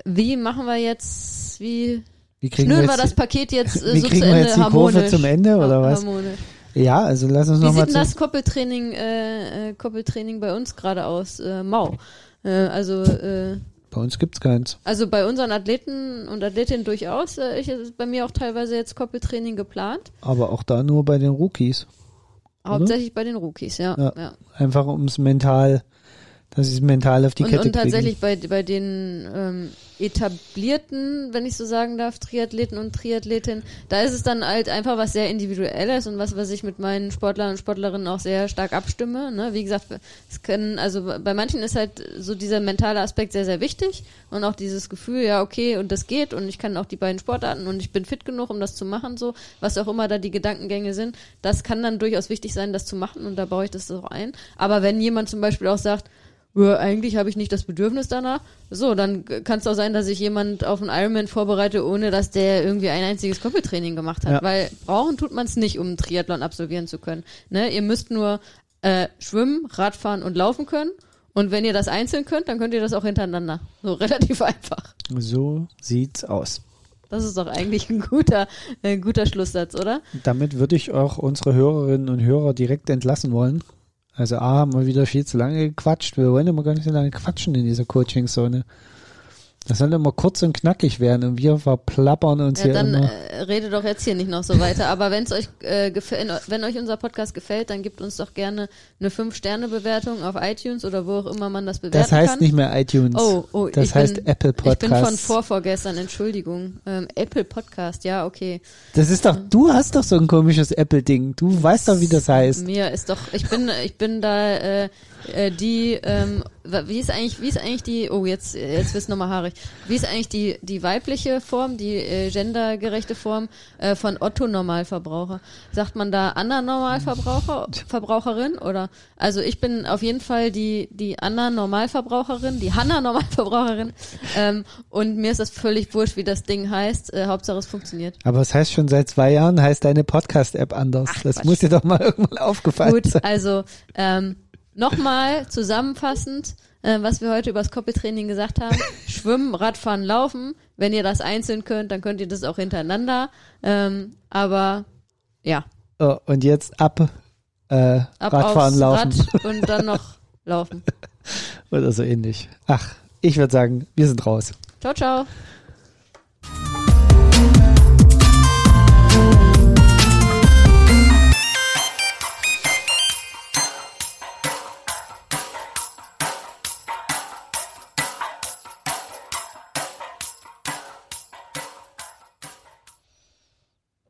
Wie machen wir jetzt, wie Wie kriegen schnüren wir wir jetzt, das Paket jetzt äh, wie so kriegen zu wir jetzt die Kurve zum Ende oder was? Harmonisch. Ja, also lass uns Wie nochmal sieht denn das Koppeltraining, äh, äh, Koppeltraining bei uns gerade aus? Äh, Mau. Äh, also, äh, Bei uns gibt's keins. also bei unseren Athleten und Athletinnen durchaus. Äh, ich, es ist bei mir auch teilweise jetzt Koppeltraining geplant. Aber auch da nur bei den Rookies. Hauptsächlich bei den Rookies, ja. Ja. ja. Einfach ums mental, dass sie es mental auf die Und, Kette und kriegen. tatsächlich bei, bei den ähm, etablierten, wenn ich so sagen darf, Triathleten und Triathletinnen, da ist es dann halt einfach was sehr Individuelles und was, was ich mit meinen Sportlern und Sportlerinnen auch sehr stark abstimme. Ne? Wie gesagt, es können, also bei manchen ist halt so dieser mentale Aspekt sehr, sehr wichtig und auch dieses Gefühl, ja, okay, und das geht und ich kann auch die beiden Sportarten und ich bin fit genug, um das zu machen, so, was auch immer da die Gedankengänge sind, das kann dann durchaus wichtig sein, das zu machen und da baue ich das auch ein. Aber wenn jemand zum Beispiel auch sagt, ja, eigentlich habe ich nicht das Bedürfnis danach. So, dann kann es auch sein, dass sich jemand auf einen Ironman vorbereite, ohne dass der irgendwie ein einziges Koppeltraining gemacht hat. Ja. Weil brauchen tut man es nicht, um einen Triathlon absolvieren zu können. Ne? Ihr müsst nur äh, schwimmen, Radfahren und laufen können. Und wenn ihr das einzeln könnt, dann könnt ihr das auch hintereinander. So relativ einfach. So sieht's aus. Das ist doch eigentlich ein guter, ein guter Schlusssatz, oder? Damit würde ich auch unsere Hörerinnen und Hörer direkt entlassen wollen. Also A, haben wir wieder viel zu lange gequatscht. Wir wollen immer gar nicht so lange quatschen in dieser Coaching-Zone. Das soll immer kurz und knackig werden und wir verplappern uns Ja, hier dann immer. äh, rede doch jetzt hier nicht noch so weiter. Aber wenn es euch äh, gefällt, wenn euch unser Podcast gefällt, dann gebt uns doch gerne eine 5-Sterne-Bewertung auf iTunes oder wo auch immer man das bewerten Das heißt kann. nicht mehr iTunes. Oh, oh, das ich heißt bin, Apple Ich bin von vorvorgestern, Entschuldigung. Ähm, Apple Podcast, ja, okay. Das ist doch, du hast doch so ein komisches Apple-Ding. Du weißt doch, wie das heißt. Mir ist doch, ich bin, ich bin da äh, äh, die, ähm, wie ist eigentlich, wie ist eigentlich die, oh jetzt, jetzt wird's nochmal haarig. Wie ist eigentlich die die weibliche Form, die äh, gendergerechte Form äh, von Otto Normalverbraucher? Sagt man da Anna Normalverbraucher, Verbraucherin oder? Also ich bin auf jeden Fall die die Anna Normalverbraucherin, die Hanna Normalverbraucherin. Ähm, und mir ist das völlig wurscht, wie das Ding heißt. Äh, Hauptsache es funktioniert. Aber es heißt schon seit zwei Jahren, heißt deine Podcast-App anders. das Quatsch. muss dir doch mal irgendwann aufgefallen Gut, sein. also ähm, nochmal zusammenfassend, äh, was wir heute über das Koppeltraining gesagt haben. Schwimmen, Radfahren, Laufen. Wenn ihr das einzeln könnt, dann könnt ihr das auch hintereinander. Ähm, aber ja, Oh, und jetzt ab, äh, ab Radfahren, aufs laufen Rad und dann noch laufen. oder so ähnlich. Ach, ich würde sagen, wir sind raus. Ciao, ciao.